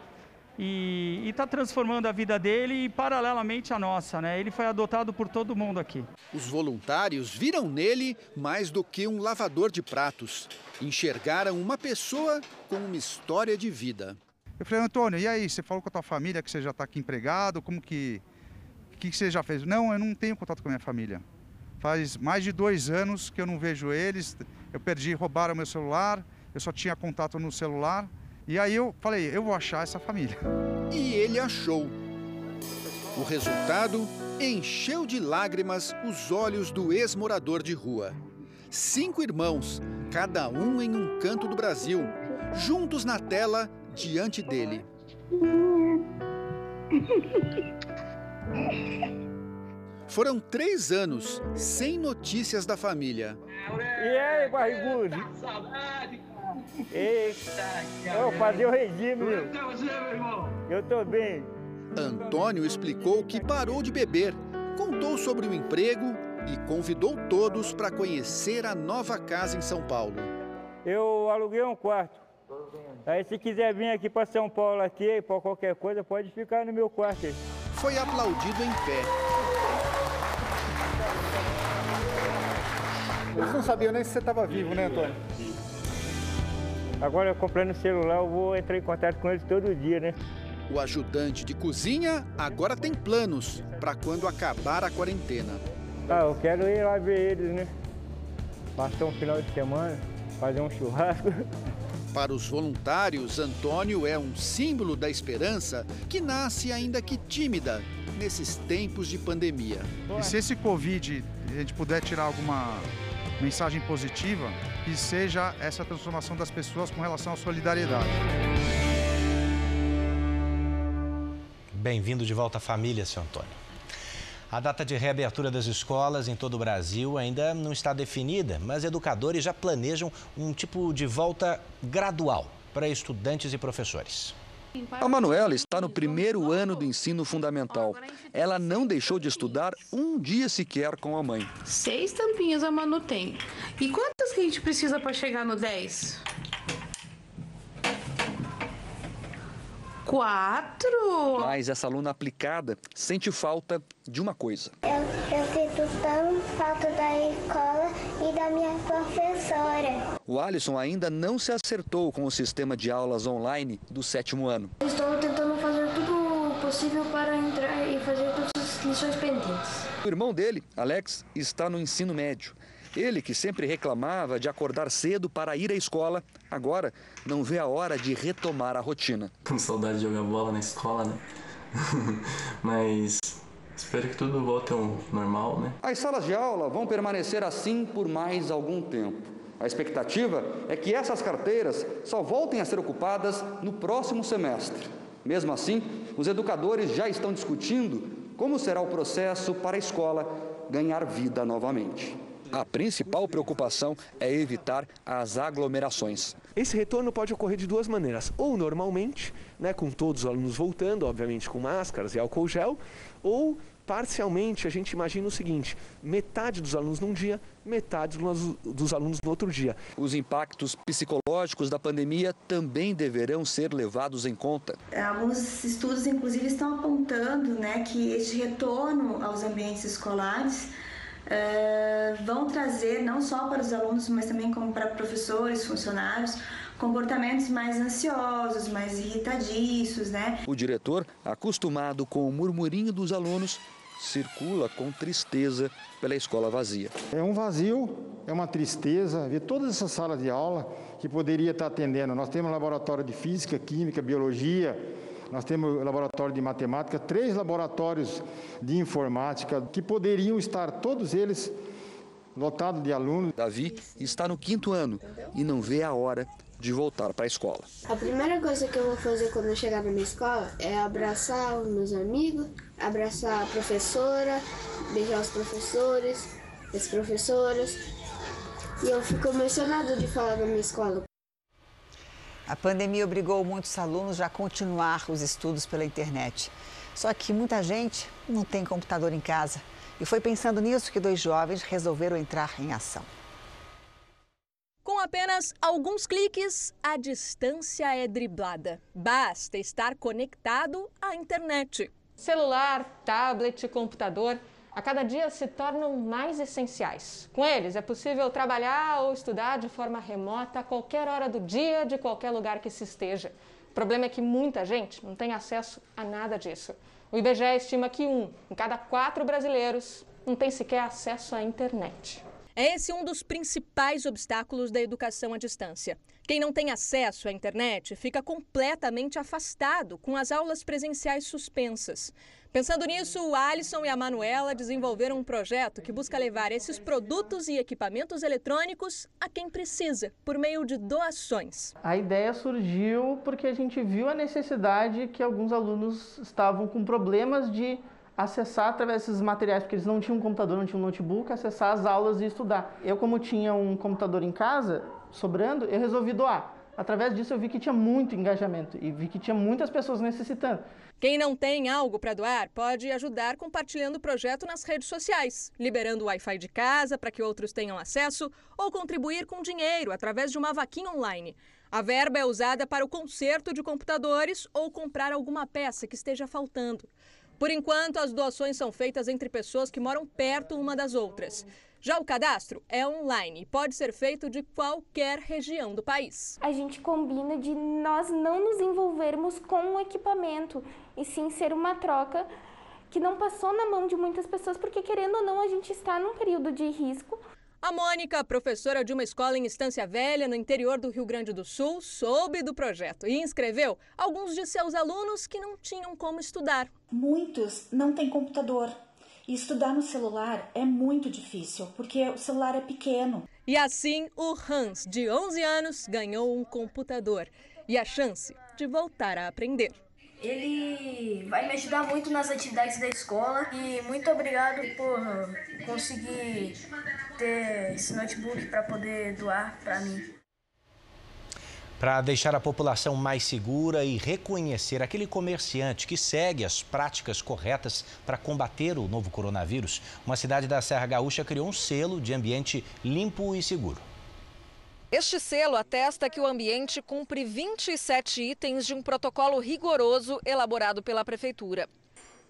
e está transformando a vida dele e paralelamente a nossa, né? Ele foi adotado por todo mundo aqui. Os voluntários viram nele mais do que um lavador de pratos. Enxergaram uma pessoa com uma história de vida. Eu falei, Antônio, e aí? Você falou com a tua família que você já está aqui empregado? Como que. O que, que você já fez? Não, eu não tenho contato com a minha família. Faz mais de dois anos que eu não vejo eles. Eu perdi, roubaram meu celular, eu só tinha contato no celular. E aí eu falei, eu vou achar essa família. E ele achou. O resultado encheu de lágrimas os olhos do ex-morador de rua. Cinco irmãos, cada um em um canto do Brasil, juntos na tela diante dele. Foram três anos sem notícias da família. E aí, barrigudo? Eita, eu fazer o regime, meu. Eu tô bem. Antônio explicou que parou de beber, contou sobre o emprego e convidou todos para conhecer a nova casa em São Paulo. Eu aluguei um quarto. Aí se quiser vir aqui para São Paulo aqui, para qualquer coisa, pode ficar no meu quarto aí. Foi aplaudido em pé. Eles não sabiam nem se você estava vivo, né, Antônio? Agora, comprando o celular, eu vou entrar em contato com eles todo dia, né? O ajudante de cozinha agora tem planos para quando acabar a quarentena. Ah, eu quero ir lá ver eles, né? Passar um final de semana, fazer um churrasco. Para os voluntários, Antônio é um símbolo da esperança que nasce ainda que tímida nesses tempos de pandemia. E se esse Covid a gente puder tirar alguma mensagem positiva, que seja essa transformação das pessoas com relação à solidariedade. Bem-vindo de volta à família, seu Antônio. A data de reabertura das escolas em todo o Brasil ainda não está definida, mas educadores já planejam um tipo de volta gradual para estudantes e professores. A Manuela está no primeiro ano do ensino fundamental. Ela não deixou de estudar um dia sequer com a mãe. Seis tampinhas a Manu tem. E quantas que a gente precisa para chegar no 10? Quatro! Mas essa aluna aplicada sente falta de uma coisa. Eu, eu sinto tão falta da escola e da minha professora. O Alisson ainda não se acertou com o sistema de aulas online do sétimo ano. Estou tentando fazer tudo possível para entrar e fazer todas as lições pendentes. O irmão dele, Alex, está no ensino médio. Ele, que sempre reclamava de acordar cedo para ir à escola, agora não vê a hora de retomar a rotina. Com saudade de jogar bola na escola, né? Mas espero que tudo volte ao normal, né? As salas de aula vão permanecer assim por mais algum tempo. A expectativa é que essas carteiras só voltem a ser ocupadas no próximo semestre. Mesmo assim, os educadores já estão discutindo como será o processo para a escola ganhar vida novamente. A principal preocupação é evitar as aglomerações. Esse retorno pode ocorrer de duas maneiras: ou normalmente, né, com todos os alunos voltando, obviamente com máscaras e álcool gel, ou parcialmente, a gente imagina o seguinte: metade dos alunos num dia, metade dos alunos no outro dia. Os impactos psicológicos da pandemia também deverão ser levados em conta. Alguns estudos, inclusive, estão apontando né, que este retorno aos ambientes escolares uh, vão trazer, não só para os alunos, mas também como para professores, funcionários, comportamentos mais ansiosos, mais irritadiços, né? O diretor, acostumado com o murmurinho dos alunos, circula com tristeza pela escola vazia. É um vazio, é uma tristeza ver toda essa sala de aula que poderia estar atendendo. Nós temos laboratório de física, química, biologia, nós temos laboratório de matemática, três laboratórios de informática que poderiam estar todos eles lotados de alunos. Davi está no quinto ano e não vê a hora de voltar para a escola. A primeira coisa que eu vou fazer quando eu chegar na minha escola é abraçar os meus amigos, abraçar a professora, beijar os professores, as professoras. E eu fico emocionada de falar da minha escola. A pandemia obrigou muitos alunos a continuar os estudos pela internet. Só que muita gente não tem computador em casa. E foi pensando nisso que dois jovens resolveram entrar em ação. Com apenas alguns cliques, a distância é driblada. Basta estar conectado à internet. Celular, tablet, computador, a cada dia se tornam mais essenciais. Com eles, é possível trabalhar ou estudar de forma remota a qualquer hora do dia, de qualquer lugar que se esteja. O problema é que muita gente não tem acesso a nada disso. O IBGE estima que um em cada quatro brasileiros não tem sequer acesso à internet. É esse um dos principais obstáculos da educação à distância. Quem não tem acesso à internet fica completamente afastado, com as aulas presenciais suspensas. Pensando nisso, o Alisson e a Manuela desenvolveram um projeto que busca levar esses produtos e equipamentos eletrônicos a quem precisa, por meio de doações. A ideia surgiu porque a gente viu a necessidade que alguns alunos estavam com problemas de acessar através desses materiais, porque eles não tinham um computador, não tinham um notebook, acessar as aulas e estudar. Eu, como tinha um computador em casa, sobrando, eu resolvi doar. Através disso eu vi que tinha muito engajamento e vi que tinha muitas pessoas necessitando. Quem não tem algo para doar pode ajudar compartilhando o projeto nas redes sociais, liberando o Wi-Fi de casa para que outros tenham acesso ou contribuir com dinheiro através de uma vaquinha online. A verba é usada para o conserto de computadores ou comprar alguma peça que esteja faltando. Por enquanto, as doações são feitas entre pessoas que moram perto uma das outras. Já o cadastro é online e pode ser feito de qualquer região do país. A gente combina de nós não nos envolvermos com o equipamento e sim ser uma troca que não passou na mão de muitas pessoas, porque querendo ou não, a gente está num período de risco. A Mônica, professora de uma escola em Estância Velha, no interior do Rio Grande do Sul, soube do projeto e inscreveu alguns de seus alunos que não tinham como estudar. Muitos não têm computador. E estudar no celular é muito difícil, porque o celular é pequeno. E assim, o Hans, de 11 anos, ganhou um computador e a chance de voltar a aprender. Ele vai me ajudar muito nas atividades da escola e muito obrigado por conseguir ter esse notebook para poder doar para mim. Para deixar a população mais segura e reconhecer aquele comerciante que segue as práticas corretas para combater o novo coronavírus, uma cidade da Serra Gaúcha criou um selo de ambiente limpo e seguro. Este selo atesta que o ambiente cumpre 27 itens de um protocolo rigoroso elaborado pela Prefeitura.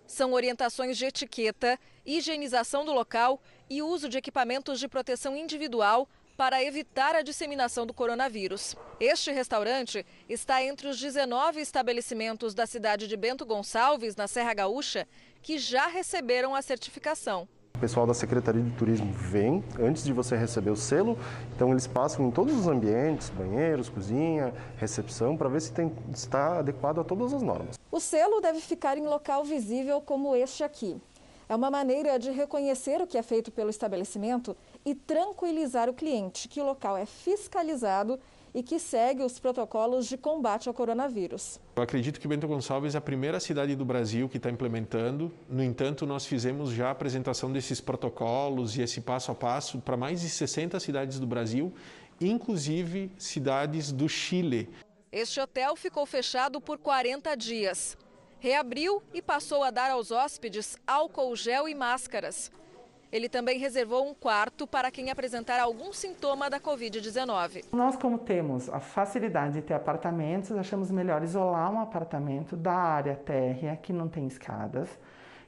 São orientações de etiqueta, higienização do local e uso de equipamentos de proteção individual para evitar a disseminação do coronavírus. Este restaurante está entre os 19 estabelecimentos da cidade de Bento Gonçalves, na Serra Gaúcha, que já receberam a certificação. O pessoal da Secretaria de Turismo vem antes de você receber o selo, então eles passam em todos os ambientes, banheiros, cozinha, recepção, para ver se tem, está adequado a todas as normas. O selo deve ficar em local visível como este aqui. É uma maneira de reconhecer o que é feito pelo estabelecimento e tranquilizar o cliente que o local é fiscalizado e que segue os protocolos de combate ao coronavírus. Eu acredito que Bento Gonçalves é a primeira cidade do Brasil que está implementando. No entanto, nós fizemos já a apresentação desses protocolos e esse passo a passo para mais de 60 cidades do Brasil, inclusive cidades do Chile. Este hotel ficou fechado por 40 dias. Reabriu e passou a dar aos hóspedes álcool gel e máscaras. Ele também reservou um quarto para quem apresentar algum sintoma da Covid-19. Nós, como temos a facilidade de ter apartamentos, achamos melhor isolar um apartamento da área térrea, que não tem escadas,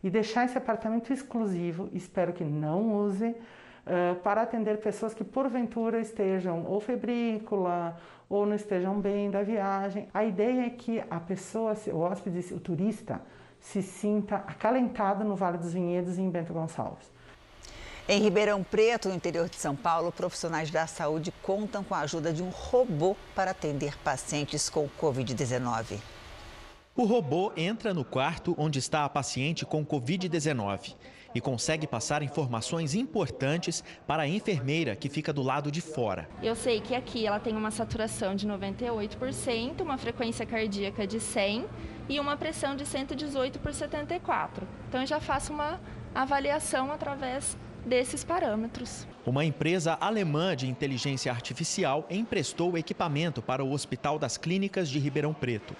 e deixar esse apartamento exclusivo, espero que não use, uh, para atender pessoas que porventura estejam ou febrícula ou não estejam bem da viagem. A ideia é que a pessoa, o hóspede, o turista, se sinta acalentado no Vale dos Vinhedos e em Bento Gonçalves. Em Ribeirão Preto, no interior de São Paulo, profissionais da saúde contam com a ajuda de um robô para atender pacientes com Covid-19. O robô entra no quarto onde está a paciente com Covid-19 e consegue passar informações importantes para a enfermeira que fica do lado de fora. Eu sei que aqui ela tem uma saturação de 98%, uma frequência cardíaca de 100 e uma pressão de 118 por 74. Então eu já faço uma avaliação através desses parâmetros. Uma empresa alemã de inteligência artificial emprestou o equipamento para o Hospital das Clínicas de Ribeirão Preto.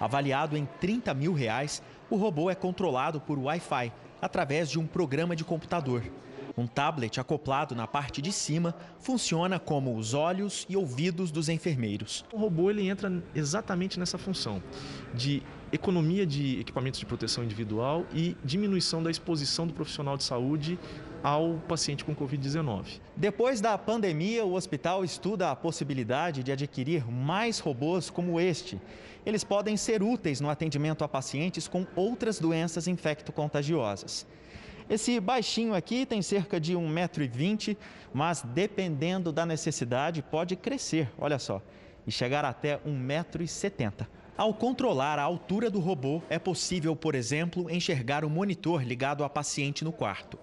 Avaliado em 30 mil reais, o robô é controlado por Wi-Fi através de um programa de computador. Um tablet acoplado na parte de cima funciona como os olhos e ouvidos dos enfermeiros. O robô ele entra exatamente nessa função de economia de equipamentos de proteção individual e diminuição da exposição do profissional de saúde ao paciente com Covid-19. Depois da pandemia, o hospital estuda a possibilidade de adquirir mais robôs como este. Eles podem ser úteis no atendimento a pacientes com outras doenças infecto-contagiosas. Esse baixinho aqui tem cerca de 1,20m, mas dependendo da necessidade pode crescer, olha só, e chegar até 1,70m. Ao controlar a altura do robô, é possível, por exemplo, enxergar o monitor ligado à paciente no quarto.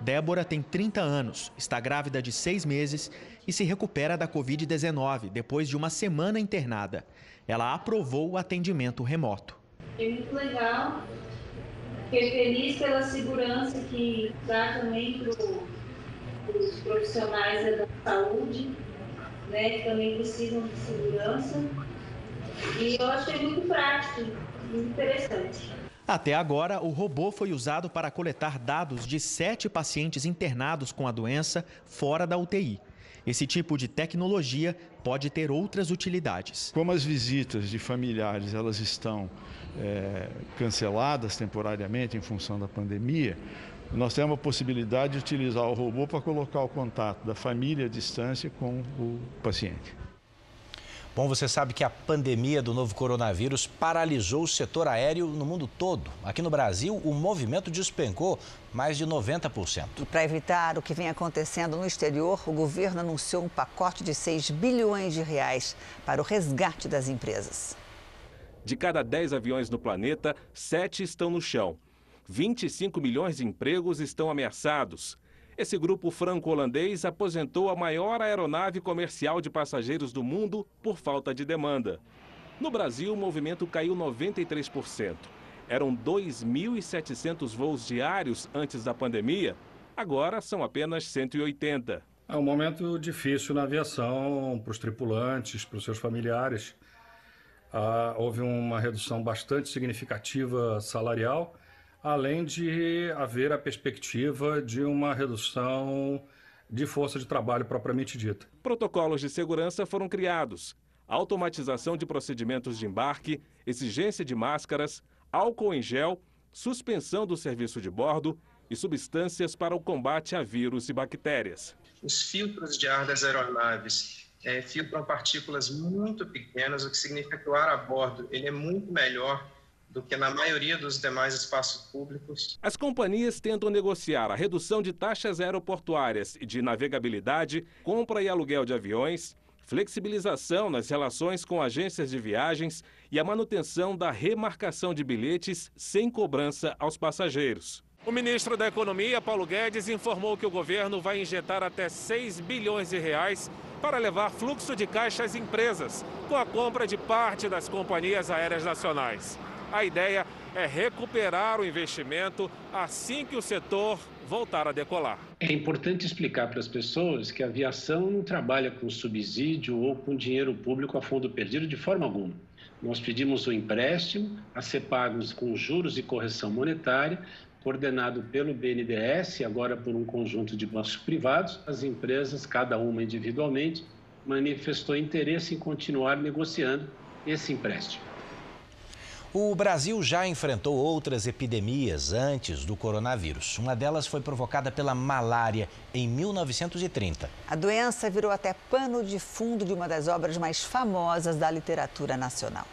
Débora tem 30 anos, está grávida de seis meses e se recupera da Covid-19 depois de uma semana internada. Ela aprovou o atendimento remoto. É muito legal. Fiquei feliz pela segurança que dá também para os profissionais da saúde, né, que também precisam de segurança. E eu achei muito prático, muito interessante. Até agora, o robô foi usado para coletar dados de sete pacientes internados com a doença fora da UTI. Esse tipo de tecnologia pode ter outras utilidades. Como as visitas de familiares elas estão é, canceladas temporariamente em função da pandemia, nós temos a possibilidade de utilizar o robô para colocar o contato da família à distância com o paciente. Bom, você sabe que a pandemia do novo coronavírus paralisou o setor aéreo no mundo todo. Aqui no Brasil, o movimento despencou mais de 90%. E para evitar o que vem acontecendo no exterior, o governo anunciou um pacote de 6 bilhões de reais para o resgate das empresas. De cada 10 aviões no planeta, 7 estão no chão. 25 milhões de empregos estão ameaçados. Esse grupo franco-holandês aposentou a maior aeronave comercial de passageiros do mundo por falta de demanda. No Brasil, o movimento caiu 93%. Eram 2.700 voos diários antes da pandemia, agora são apenas 180. É um momento difícil na aviação, para os tripulantes, para os seus familiares. Ah, houve uma redução bastante significativa salarial, além de haver a perspectiva de uma redução de força de trabalho propriamente dita. Protocolos de segurança foram criados. Automatização de procedimentos de embarque, exigência de máscaras, álcool em gel, suspensão do serviço de bordo e substâncias para o combate a vírus e bactérias. Os filtros de ar das aeronaves é, filtram partículas muito pequenas, o que significa que o ar a bordo ele é muito melhor do que na maioria dos demais espaços públicos. As companhias tentam negociar a redução de taxas aeroportuárias e de navegabilidade, compra e aluguel de aviões, flexibilização nas relações com agências de viagens e a manutenção da remarcação de bilhetes sem cobrança aos passageiros. O ministro da Economia, Paulo Guedes, informou que o governo vai injetar até 6 bilhões de reais para levar fluxo de caixa às empresas, com a compra de parte das companhias aéreas nacionais. A ideia é recuperar o investimento assim que o setor voltar a decolar. É importante explicar para as pessoas que a aviação não trabalha com subsídio ou com dinheiro público a fundo perdido de forma alguma. Nós pedimos o um empréstimo a ser pagos com juros e correção monetária coordenado pelo BNDES, agora por um conjunto de bancos privados. As empresas, cada uma individualmente, manifestou interesse em continuar negociando esse empréstimo. O Brasil já enfrentou outras epidemias antes do coronavírus. Uma delas foi provocada pela malária em 1930. A doença virou até pano de fundo de uma das obras mais famosas da literatura nacional.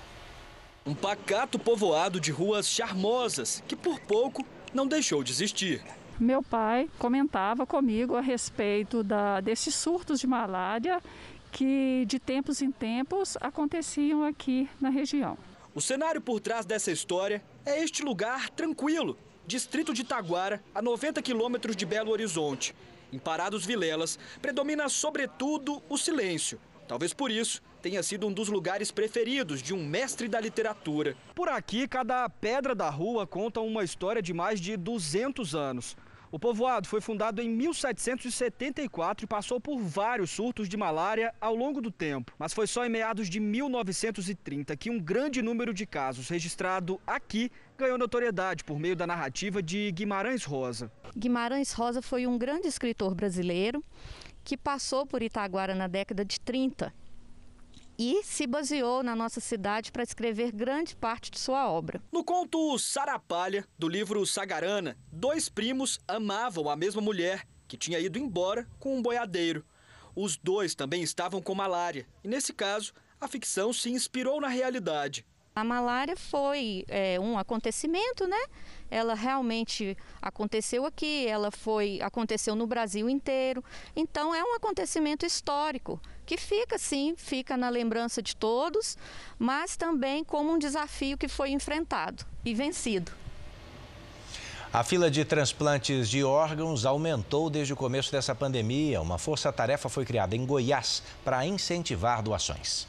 Um pacato povoado de ruas charmosas que por pouco não deixou de existir. Meu pai comentava comigo a respeito da, desses surtos de malária que de tempos em tempos aconteciam aqui na região. O cenário por trás dessa história é este lugar tranquilo, distrito de Taguara, a 90 quilômetros de Belo Horizonte. Em Parados Vilelas, predomina sobretudo o silêncio. Talvez por isso tenha sido um dos lugares preferidos de um mestre da literatura. Por aqui, cada pedra da rua conta uma história de mais de 200 anos. O povoado foi fundado em 1774 e passou por vários surtos de malária ao longo do tempo. Mas foi só em meados de 1930 que um grande número de casos registrado aqui ganhou notoriedade por meio da narrativa de Guimarães Rosa. Guimarães Rosa foi um grande escritor brasileiro que passou por Itaguara na década de 30 e se baseou na nossa cidade para escrever grande parte de sua obra. No conto Sarapalha, do livro Sagarana, dois primos amavam a mesma mulher, que tinha ido embora com um boiadeiro. Os dois também estavam com malária, e nesse caso, a ficção se inspirou na realidade. A malária foi é, um acontecimento, né? Ela realmente aconteceu aqui, ela foi aconteceu no Brasil inteiro. Então é um acontecimento histórico que fica sim, fica na lembrança de todos, mas também como um desafio que foi enfrentado e vencido. A fila de transplantes de órgãos aumentou desde o começo dessa pandemia. Uma força-tarefa foi criada em Goiás para incentivar doações.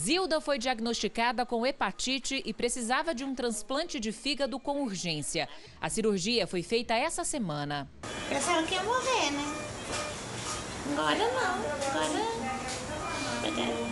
Zilda foi diagnosticada com hepatite e precisava de um transplante de fígado com urgência. A cirurgia foi feita essa semana. Pensava que ia morrer, né? Agora não. Agora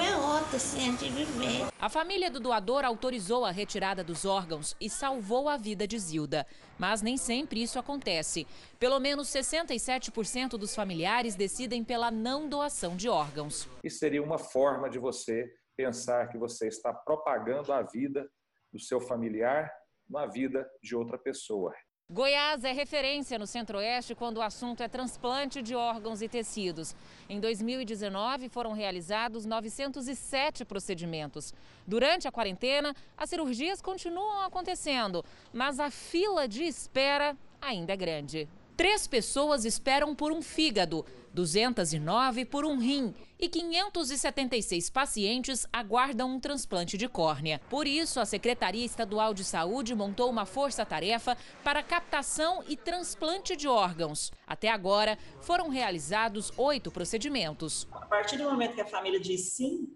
é outra, assim, é de viver. A família do doador autorizou a retirada dos órgãos e salvou a vida de Zilda. Mas nem sempre isso acontece. Pelo menos 67% dos familiares decidem pela não doação de órgãos. Isso seria uma forma de você pensar que você está propagando a vida do seu familiar na vida de outra pessoa. Goiás é referência no Centro-Oeste quando o assunto é transplante de órgãos e tecidos. Em 2019, foram realizados 907 procedimentos. Durante a quarentena, as cirurgias continuam acontecendo, mas a fila de espera ainda é grande. Três pessoas esperam por um fígado, 209 por um rim e 576 pacientes aguardam um transplante de córnea. Por isso, a Secretaria Estadual de Saúde montou uma força-tarefa para captação e transplante de órgãos. Até agora, foram realizados oito procedimentos. A partir do momento que a família diz sim,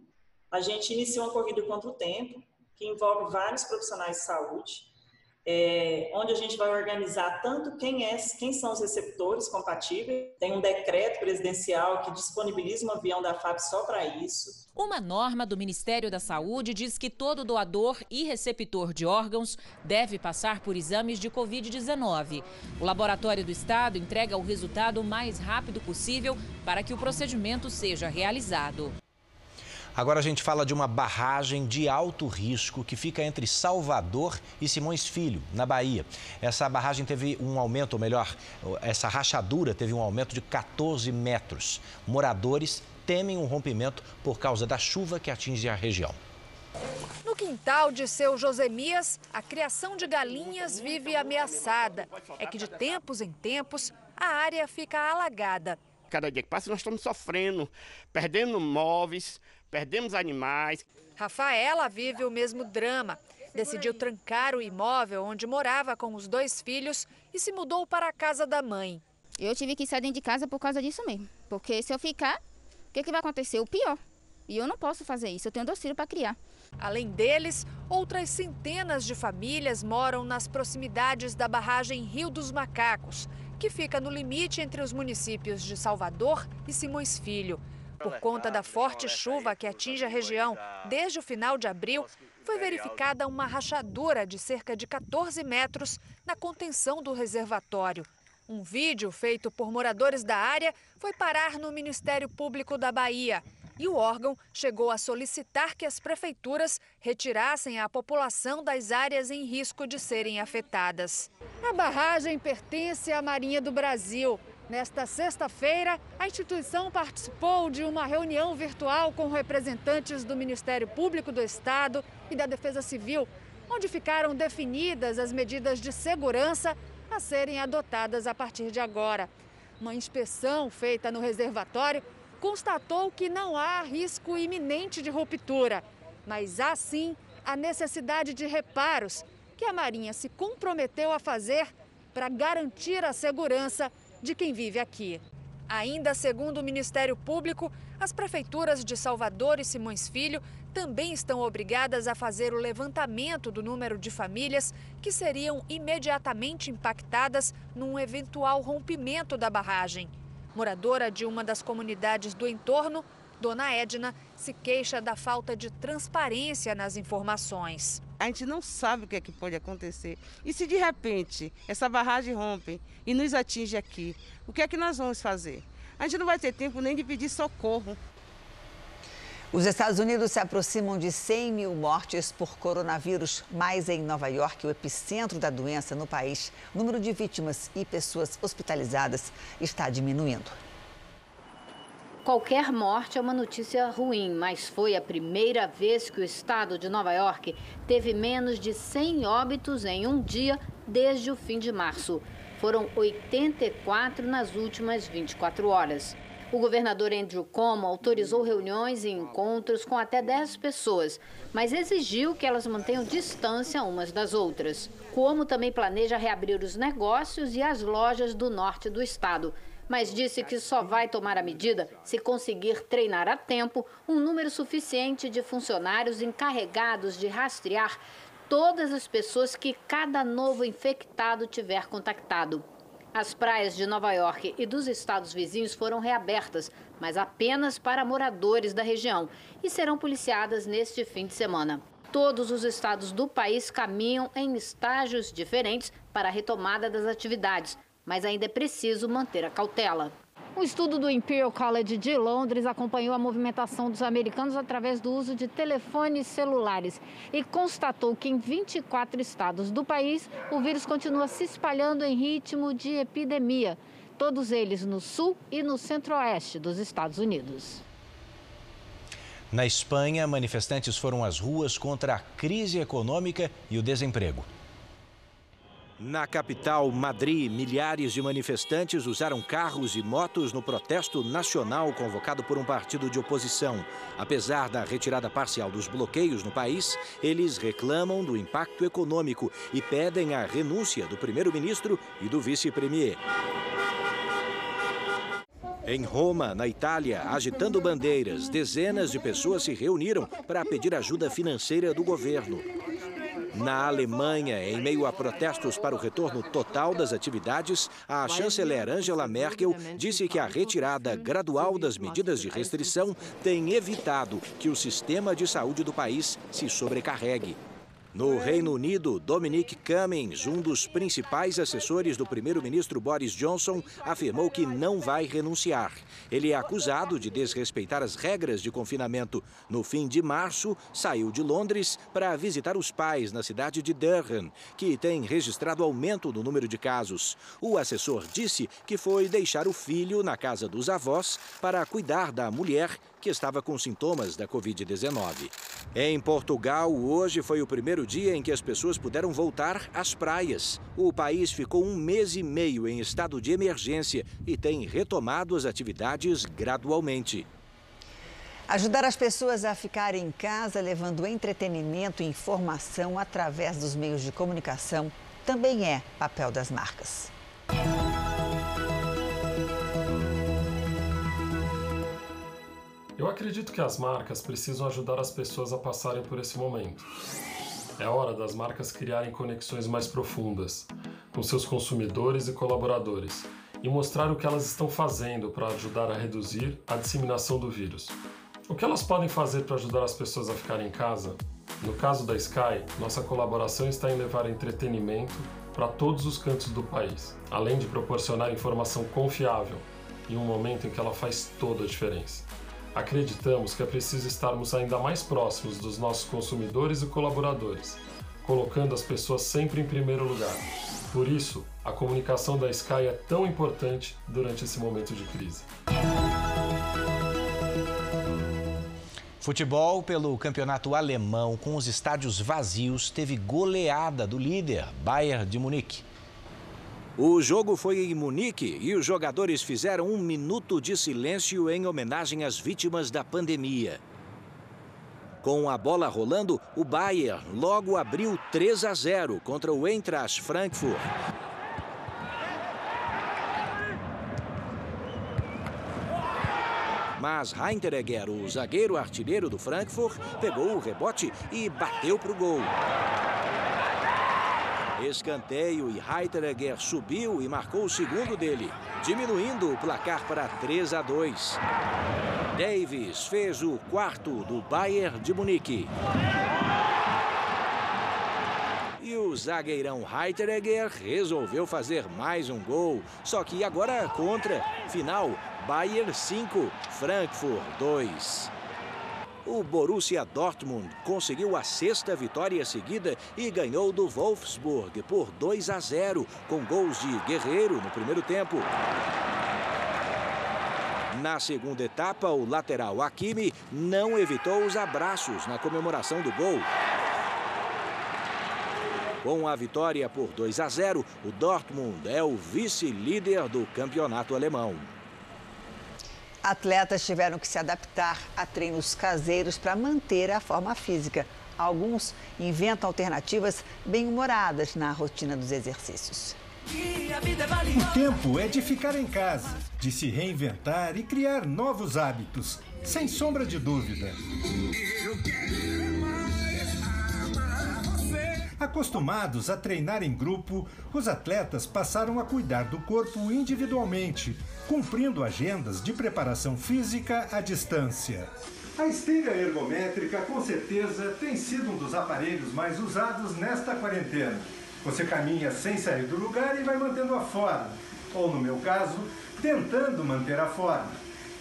a gente inicia uma corrida contra o tempo, que envolve vários profissionais de saúde é, onde a gente vai organizar tanto quem, é, quem são os receptores compatíveis, tem um decreto presidencial que disponibiliza um avião da FAB só para isso. Uma norma do Ministério da Saúde diz que todo doador e receptor de órgãos deve passar por exames de Covid-19. O laboratório do Estado entrega o resultado o mais rápido possível para que o procedimento seja realizado. Agora a gente fala de uma barragem de alto risco que fica entre Salvador e Simões Filho, na Bahia. Essa barragem teve um aumento, ou melhor, essa rachadura teve um aumento de 14 metros. Moradores temem um rompimento por causa da chuva que atinge a região. No quintal de seu Josemias, a criação de galinhas vive ameaçada. É que de tempos em tempos a área fica alagada. Cada dia que passa nós estamos sofrendo, perdendo móveis, perdemos animais. Rafaela vive o mesmo drama. Decidiu trancar o imóvel onde morava com os dois filhos e se mudou para a casa da mãe. Eu tive que sair dentro de casa por causa disso mesmo. Porque se eu ficar, o que, que vai acontecer? O pior. E eu não posso fazer isso, eu tenho dois filhos para criar. Além deles, outras centenas de famílias moram nas proximidades da barragem Rio dos Macacos, que fica no limite entre os municípios de Salvador e Simões Filho. Por conta da forte chuva que atinge a região desde o final de abril, foi verificada uma rachadura de cerca de 14 metros na contenção do reservatório. Um vídeo feito por moradores da área foi parar no Ministério Público da Bahia. E o órgão chegou a solicitar que as prefeituras retirassem a população das áreas em risco de serem afetadas. A barragem pertence à Marinha do Brasil. Nesta sexta-feira, a instituição participou de uma reunião virtual com representantes do Ministério Público do Estado e da Defesa Civil, onde ficaram definidas as medidas de segurança a serem adotadas a partir de agora. Uma inspeção feita no reservatório constatou que não há risco iminente de ruptura, mas há sim a necessidade de reparos que a Marinha se comprometeu a fazer para garantir a segurança de quem vive aqui. Ainda segundo o Ministério Público, as prefeituras de Salvador e Simões Filho também estão obrigadas a fazer o levantamento do número de famílias que seriam imediatamente impactadas num eventual rompimento da barragem. Moradora de uma das comunidades do entorno, Dona Edna se queixa da falta de transparência nas informações. A gente não sabe o que é que pode acontecer. E se de repente essa barragem rompe e nos atinge aqui, o que é que nós vamos fazer? A gente não vai ter tempo nem de pedir socorro. Os Estados Unidos se aproximam de 100 mil mortes por coronavírus, mas em Nova York, o epicentro da doença no país, o número de vítimas e pessoas hospitalizadas está diminuindo. Qualquer morte é uma notícia ruim, mas foi a primeira vez que o estado de Nova York teve menos de 100 óbitos em um dia desde o fim de março. Foram 84 nas últimas 24 horas. O governador Andrew Cuomo autorizou reuniões e encontros com até 10 pessoas, mas exigiu que elas mantenham distância umas das outras. Cuomo também planeja reabrir os negócios e as lojas do norte do estado mas disse que só vai tomar a medida se conseguir treinar a tempo um número suficiente de funcionários encarregados de rastrear todas as pessoas que cada novo infectado tiver contactado. As praias de Nova York e dos estados vizinhos foram reabertas, mas apenas para moradores da região e serão policiadas neste fim de semana. Todos os estados do país caminham em estágios diferentes para a retomada das atividades, mas ainda é preciso manter a cautela. Um estudo do Imperial College de Londres acompanhou a movimentação dos americanos através do uso de telefones celulares e constatou que em 24 estados do país o vírus continua se espalhando em ritmo de epidemia, todos eles no sul e no centro-oeste dos Estados Unidos. Na Espanha, manifestantes foram às ruas contra a crise econômica e o desemprego. Na capital, Madrid, milhares de manifestantes usaram carros e motos no protesto nacional convocado por um partido de oposição. Apesar da retirada parcial dos bloqueios no país, eles reclamam do impacto econômico e pedem a renúncia do primeiro-ministro e do vice-premier. Em Roma, na Itália, agitando bandeiras, dezenas de pessoas se reuniram para pedir ajuda financeira do governo. Na Alemanha, em meio a protestos para o retorno total das atividades, a chanceler Angela Merkel disse que a retirada gradual das medidas de restrição tem evitado que o sistema de saúde do país se sobrecarregue. No Reino Unido, Dominic Cummings, um dos principais assessores do primeiro-ministro Boris Johnson, afirmou que não vai renunciar. Ele é acusado de desrespeitar as regras de confinamento. No fim de março, saiu de Londres para visitar os pais na cidade de Durham, que tem registrado aumento no número de casos. O assessor disse que foi deixar o filho na casa dos avós para cuidar da mulher que estava com sintomas da Covid-19. Em Portugal, hoje foi o primeiro dia em que as pessoas puderam voltar às praias. O país ficou um mês e meio em estado de emergência e tem retomado as atividades gradualmente. Ajudar as pessoas a ficarem em casa, levando entretenimento e informação através dos meios de comunicação, também é papel das marcas. Eu acredito que as marcas precisam ajudar as pessoas a passarem por esse momento. É hora das marcas criarem conexões mais profundas com seus consumidores e colaboradores e mostrar o que elas estão fazendo para ajudar a reduzir a disseminação do vírus. O que elas podem fazer para ajudar as pessoas a ficarem em casa? No caso da Sky, nossa colaboração está em levar entretenimento para todos os cantos do país, além de proporcionar informação confiável em um momento em que ela faz toda a diferença. Acreditamos que é preciso estarmos ainda mais próximos dos nossos consumidores e colaboradores, colocando as pessoas sempre em primeiro lugar. Por isso, a comunicação da Sky é tão importante durante esse momento de crise. Futebol pelo campeonato alemão com os estádios vazios teve goleada do líder, Bayern de Munique. O jogo foi em Munique e os jogadores fizeram um minuto de silêncio em homenagem às vítimas da pandemia. Com a bola rolando, o Bayern logo abriu 3 a 0 contra o Eintracht Frankfurt. Mas Heinteregger, o zagueiro artilheiro do Frankfurt, pegou o rebote e bateu para o gol. Escanteio e Heiteregger subiu e marcou o segundo dele, diminuindo o placar para 3 a 2. Davis fez o quarto do Bayern de Munique. E o zagueirão Heiteregger resolveu fazer mais um gol, só que agora contra. Final, Bayern 5, Frankfurt 2. O Borussia Dortmund conseguiu a sexta vitória seguida e ganhou do Wolfsburg por 2 a 0, com gols de Guerreiro no primeiro tempo. Na segunda etapa, o lateral Hakimi não evitou os abraços na comemoração do gol. Com a vitória por 2 a 0, o Dortmund é o vice-líder do campeonato alemão. Atletas tiveram que se adaptar a treinos caseiros para manter a forma física. Alguns inventam alternativas bem-humoradas na rotina dos exercícios. O tempo é de ficar em casa, de se reinventar e criar novos hábitos, sem sombra de dúvida. Acostumados a treinar em grupo, os atletas passaram a cuidar do corpo individualmente, cumprindo agendas de preparação física à distância. A esteira ergométrica, com certeza, tem sido um dos aparelhos mais usados nesta quarentena. Você caminha sem sair do lugar e vai mantendo a forma, ou no meu caso, tentando manter a forma.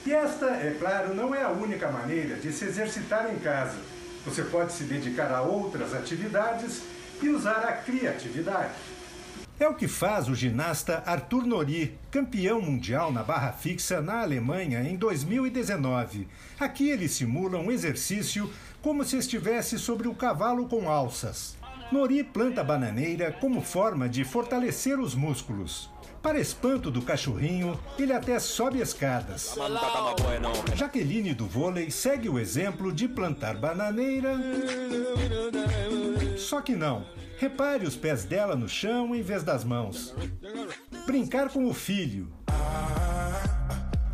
E esta, é claro, não é a única maneira de se exercitar em casa. Você pode se dedicar a outras atividades e usar a criatividade. É o que faz o ginasta Arthur Nori, campeão mundial na barra fixa na Alemanha em 2019. Aqui ele simula um exercício como se estivesse sobre o cavalo com alças. Nori planta bananeira como forma de fortalecer os músculos. Para espanto do cachorrinho, ele até sobe escadas. Jaqueline do vôlei segue o exemplo de plantar bananeira. Só que não. Repare os pés dela no chão em vez das mãos. Brincar com o filho.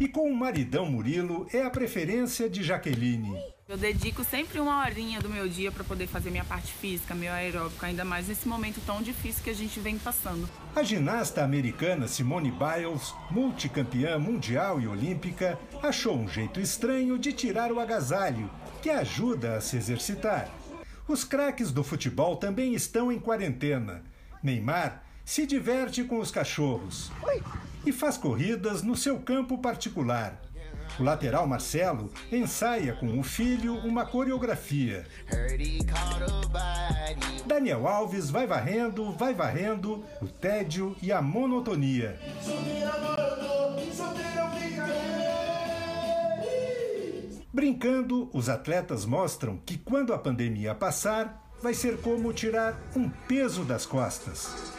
E com o maridão Murilo é a preferência de Jaqueline. Eu dedico sempre uma horinha do meu dia para poder fazer minha parte física, meu aeróbico, ainda mais nesse momento tão difícil que a gente vem passando. A ginasta americana Simone Biles, multicampeã mundial e olímpica, achou um jeito estranho de tirar o agasalho, que ajuda a se exercitar. Os craques do futebol também estão em quarentena. Neymar se diverte com os cachorros e faz corridas no seu campo particular. O lateral Marcelo ensaia com o filho uma coreografia. Daniel Alves vai varrendo, vai varrendo o tédio e a monotonia. Brincando, os atletas mostram que quando a pandemia passar, vai ser como tirar um peso das costas.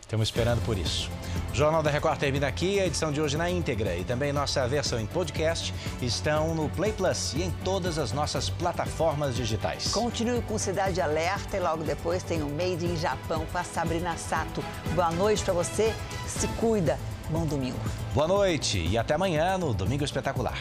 Estamos esperando por isso. O Jornal da Record termina aqui, a edição de hoje na íntegra e também nossa versão em podcast estão no Play Plus e em todas as nossas plataformas digitais. Continue com Cidade Alerta e logo depois tem o Made in Japão com a Sabrina Sato. Boa noite para você, se cuida. Bom domingo. Boa noite e até amanhã no Domingo Espetacular.